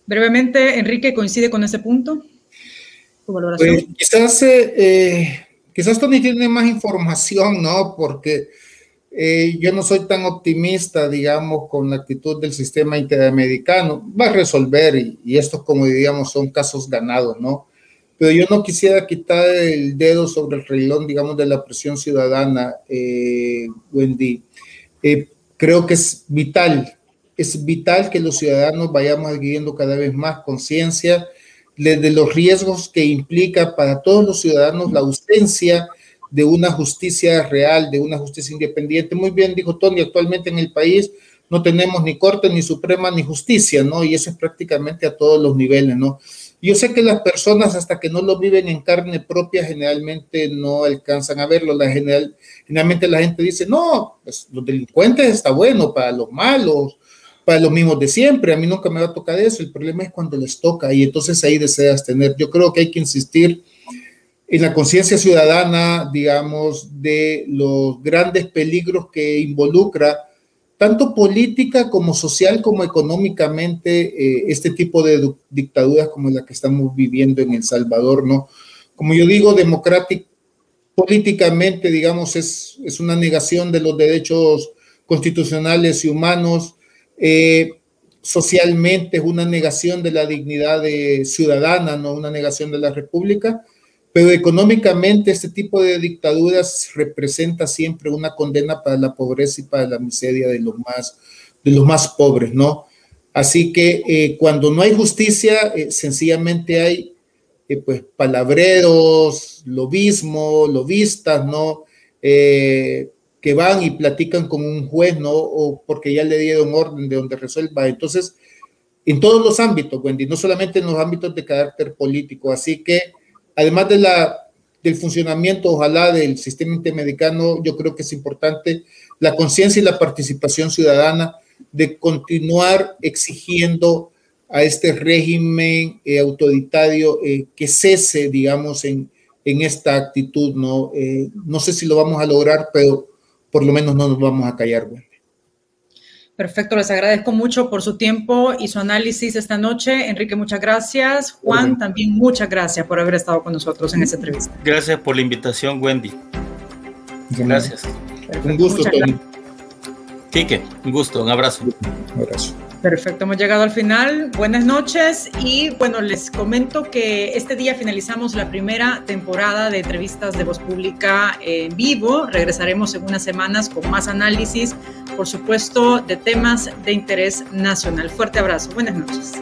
Brevemente, Enrique, ¿coincide con ese punto? Pues, quizás, eh, eh, quizás Tony tiene más información, ¿no? Porque eh, yo no soy tan optimista, digamos, con la actitud del sistema interamericano. Va a resolver y, y estos, como diríamos, son casos ganados, ¿no? Pero yo no quisiera quitar el dedo sobre el reloj, digamos, de la presión ciudadana, Wendy. creo que es vital es vital que los ciudadanos vayamos adquiriendo cada vez más conciencia de los riesgos que implica para todos los ciudadanos la ausencia de una justicia real, de una justicia independiente. Muy bien dijo Tony, actualmente en el país no tenemos ni corte, ni suprema, ni justicia, ¿no? Y eso es prácticamente a todos los niveles, ¿no? Yo sé que las personas hasta que no lo viven en carne propia generalmente no alcanzan a verlo. La general, generalmente la gente dice, no, pues los delincuentes está bueno para los malos, para los mismos de siempre. A mí nunca me va a tocar eso. El problema es cuando les toca y entonces ahí deseas tener. Yo creo que hay que insistir en la conciencia ciudadana, digamos, de los grandes peligros que involucra tanto política como social como económicamente eh, este tipo de dictaduras como la que estamos viviendo en El Salvador, ¿no? Como yo digo, democrático, políticamente, digamos, es, es una negación de los derechos constitucionales y humanos, eh, socialmente es una negación de la dignidad de ciudadana, no una negación de la república, pero económicamente este tipo de dictaduras representa siempre una condena para la pobreza y para la miseria de los más, de los más pobres, ¿no? Así que eh, cuando no hay justicia, eh, sencillamente hay pues palabreros, lobismo, lobistas, ¿no? que van y platican con un juez, ¿no? O porque ya le dieron orden de donde resuelva. Entonces, en todos los ámbitos, Wendy, no solamente en los ámbitos de carácter político. Así que, además de la, del funcionamiento, ojalá, del sistema interamericano, yo creo que es importante la conciencia y la participación ciudadana de continuar exigiendo a este régimen eh, autoritario eh, que cese, digamos, en, en esta actitud, ¿no? Eh, no sé si lo vamos a lograr, pero por lo menos no nos vamos a callar, Perfecto, les agradezco mucho por su tiempo y su análisis esta noche. Enrique, muchas gracias. Juan, también muchas gracias por haber estado con nosotros en esta entrevista. Gracias por la invitación, Wendy. Gracias. Un gusto, Tony. Quique, un gusto, un abrazo. Un abrazo. Perfecto, hemos llegado al final. Buenas noches y bueno, les comento que este día finalizamos la primera temporada de entrevistas de voz pública en vivo. Regresaremos en unas semanas con más análisis, por supuesto, de temas de interés nacional. Fuerte abrazo, buenas noches.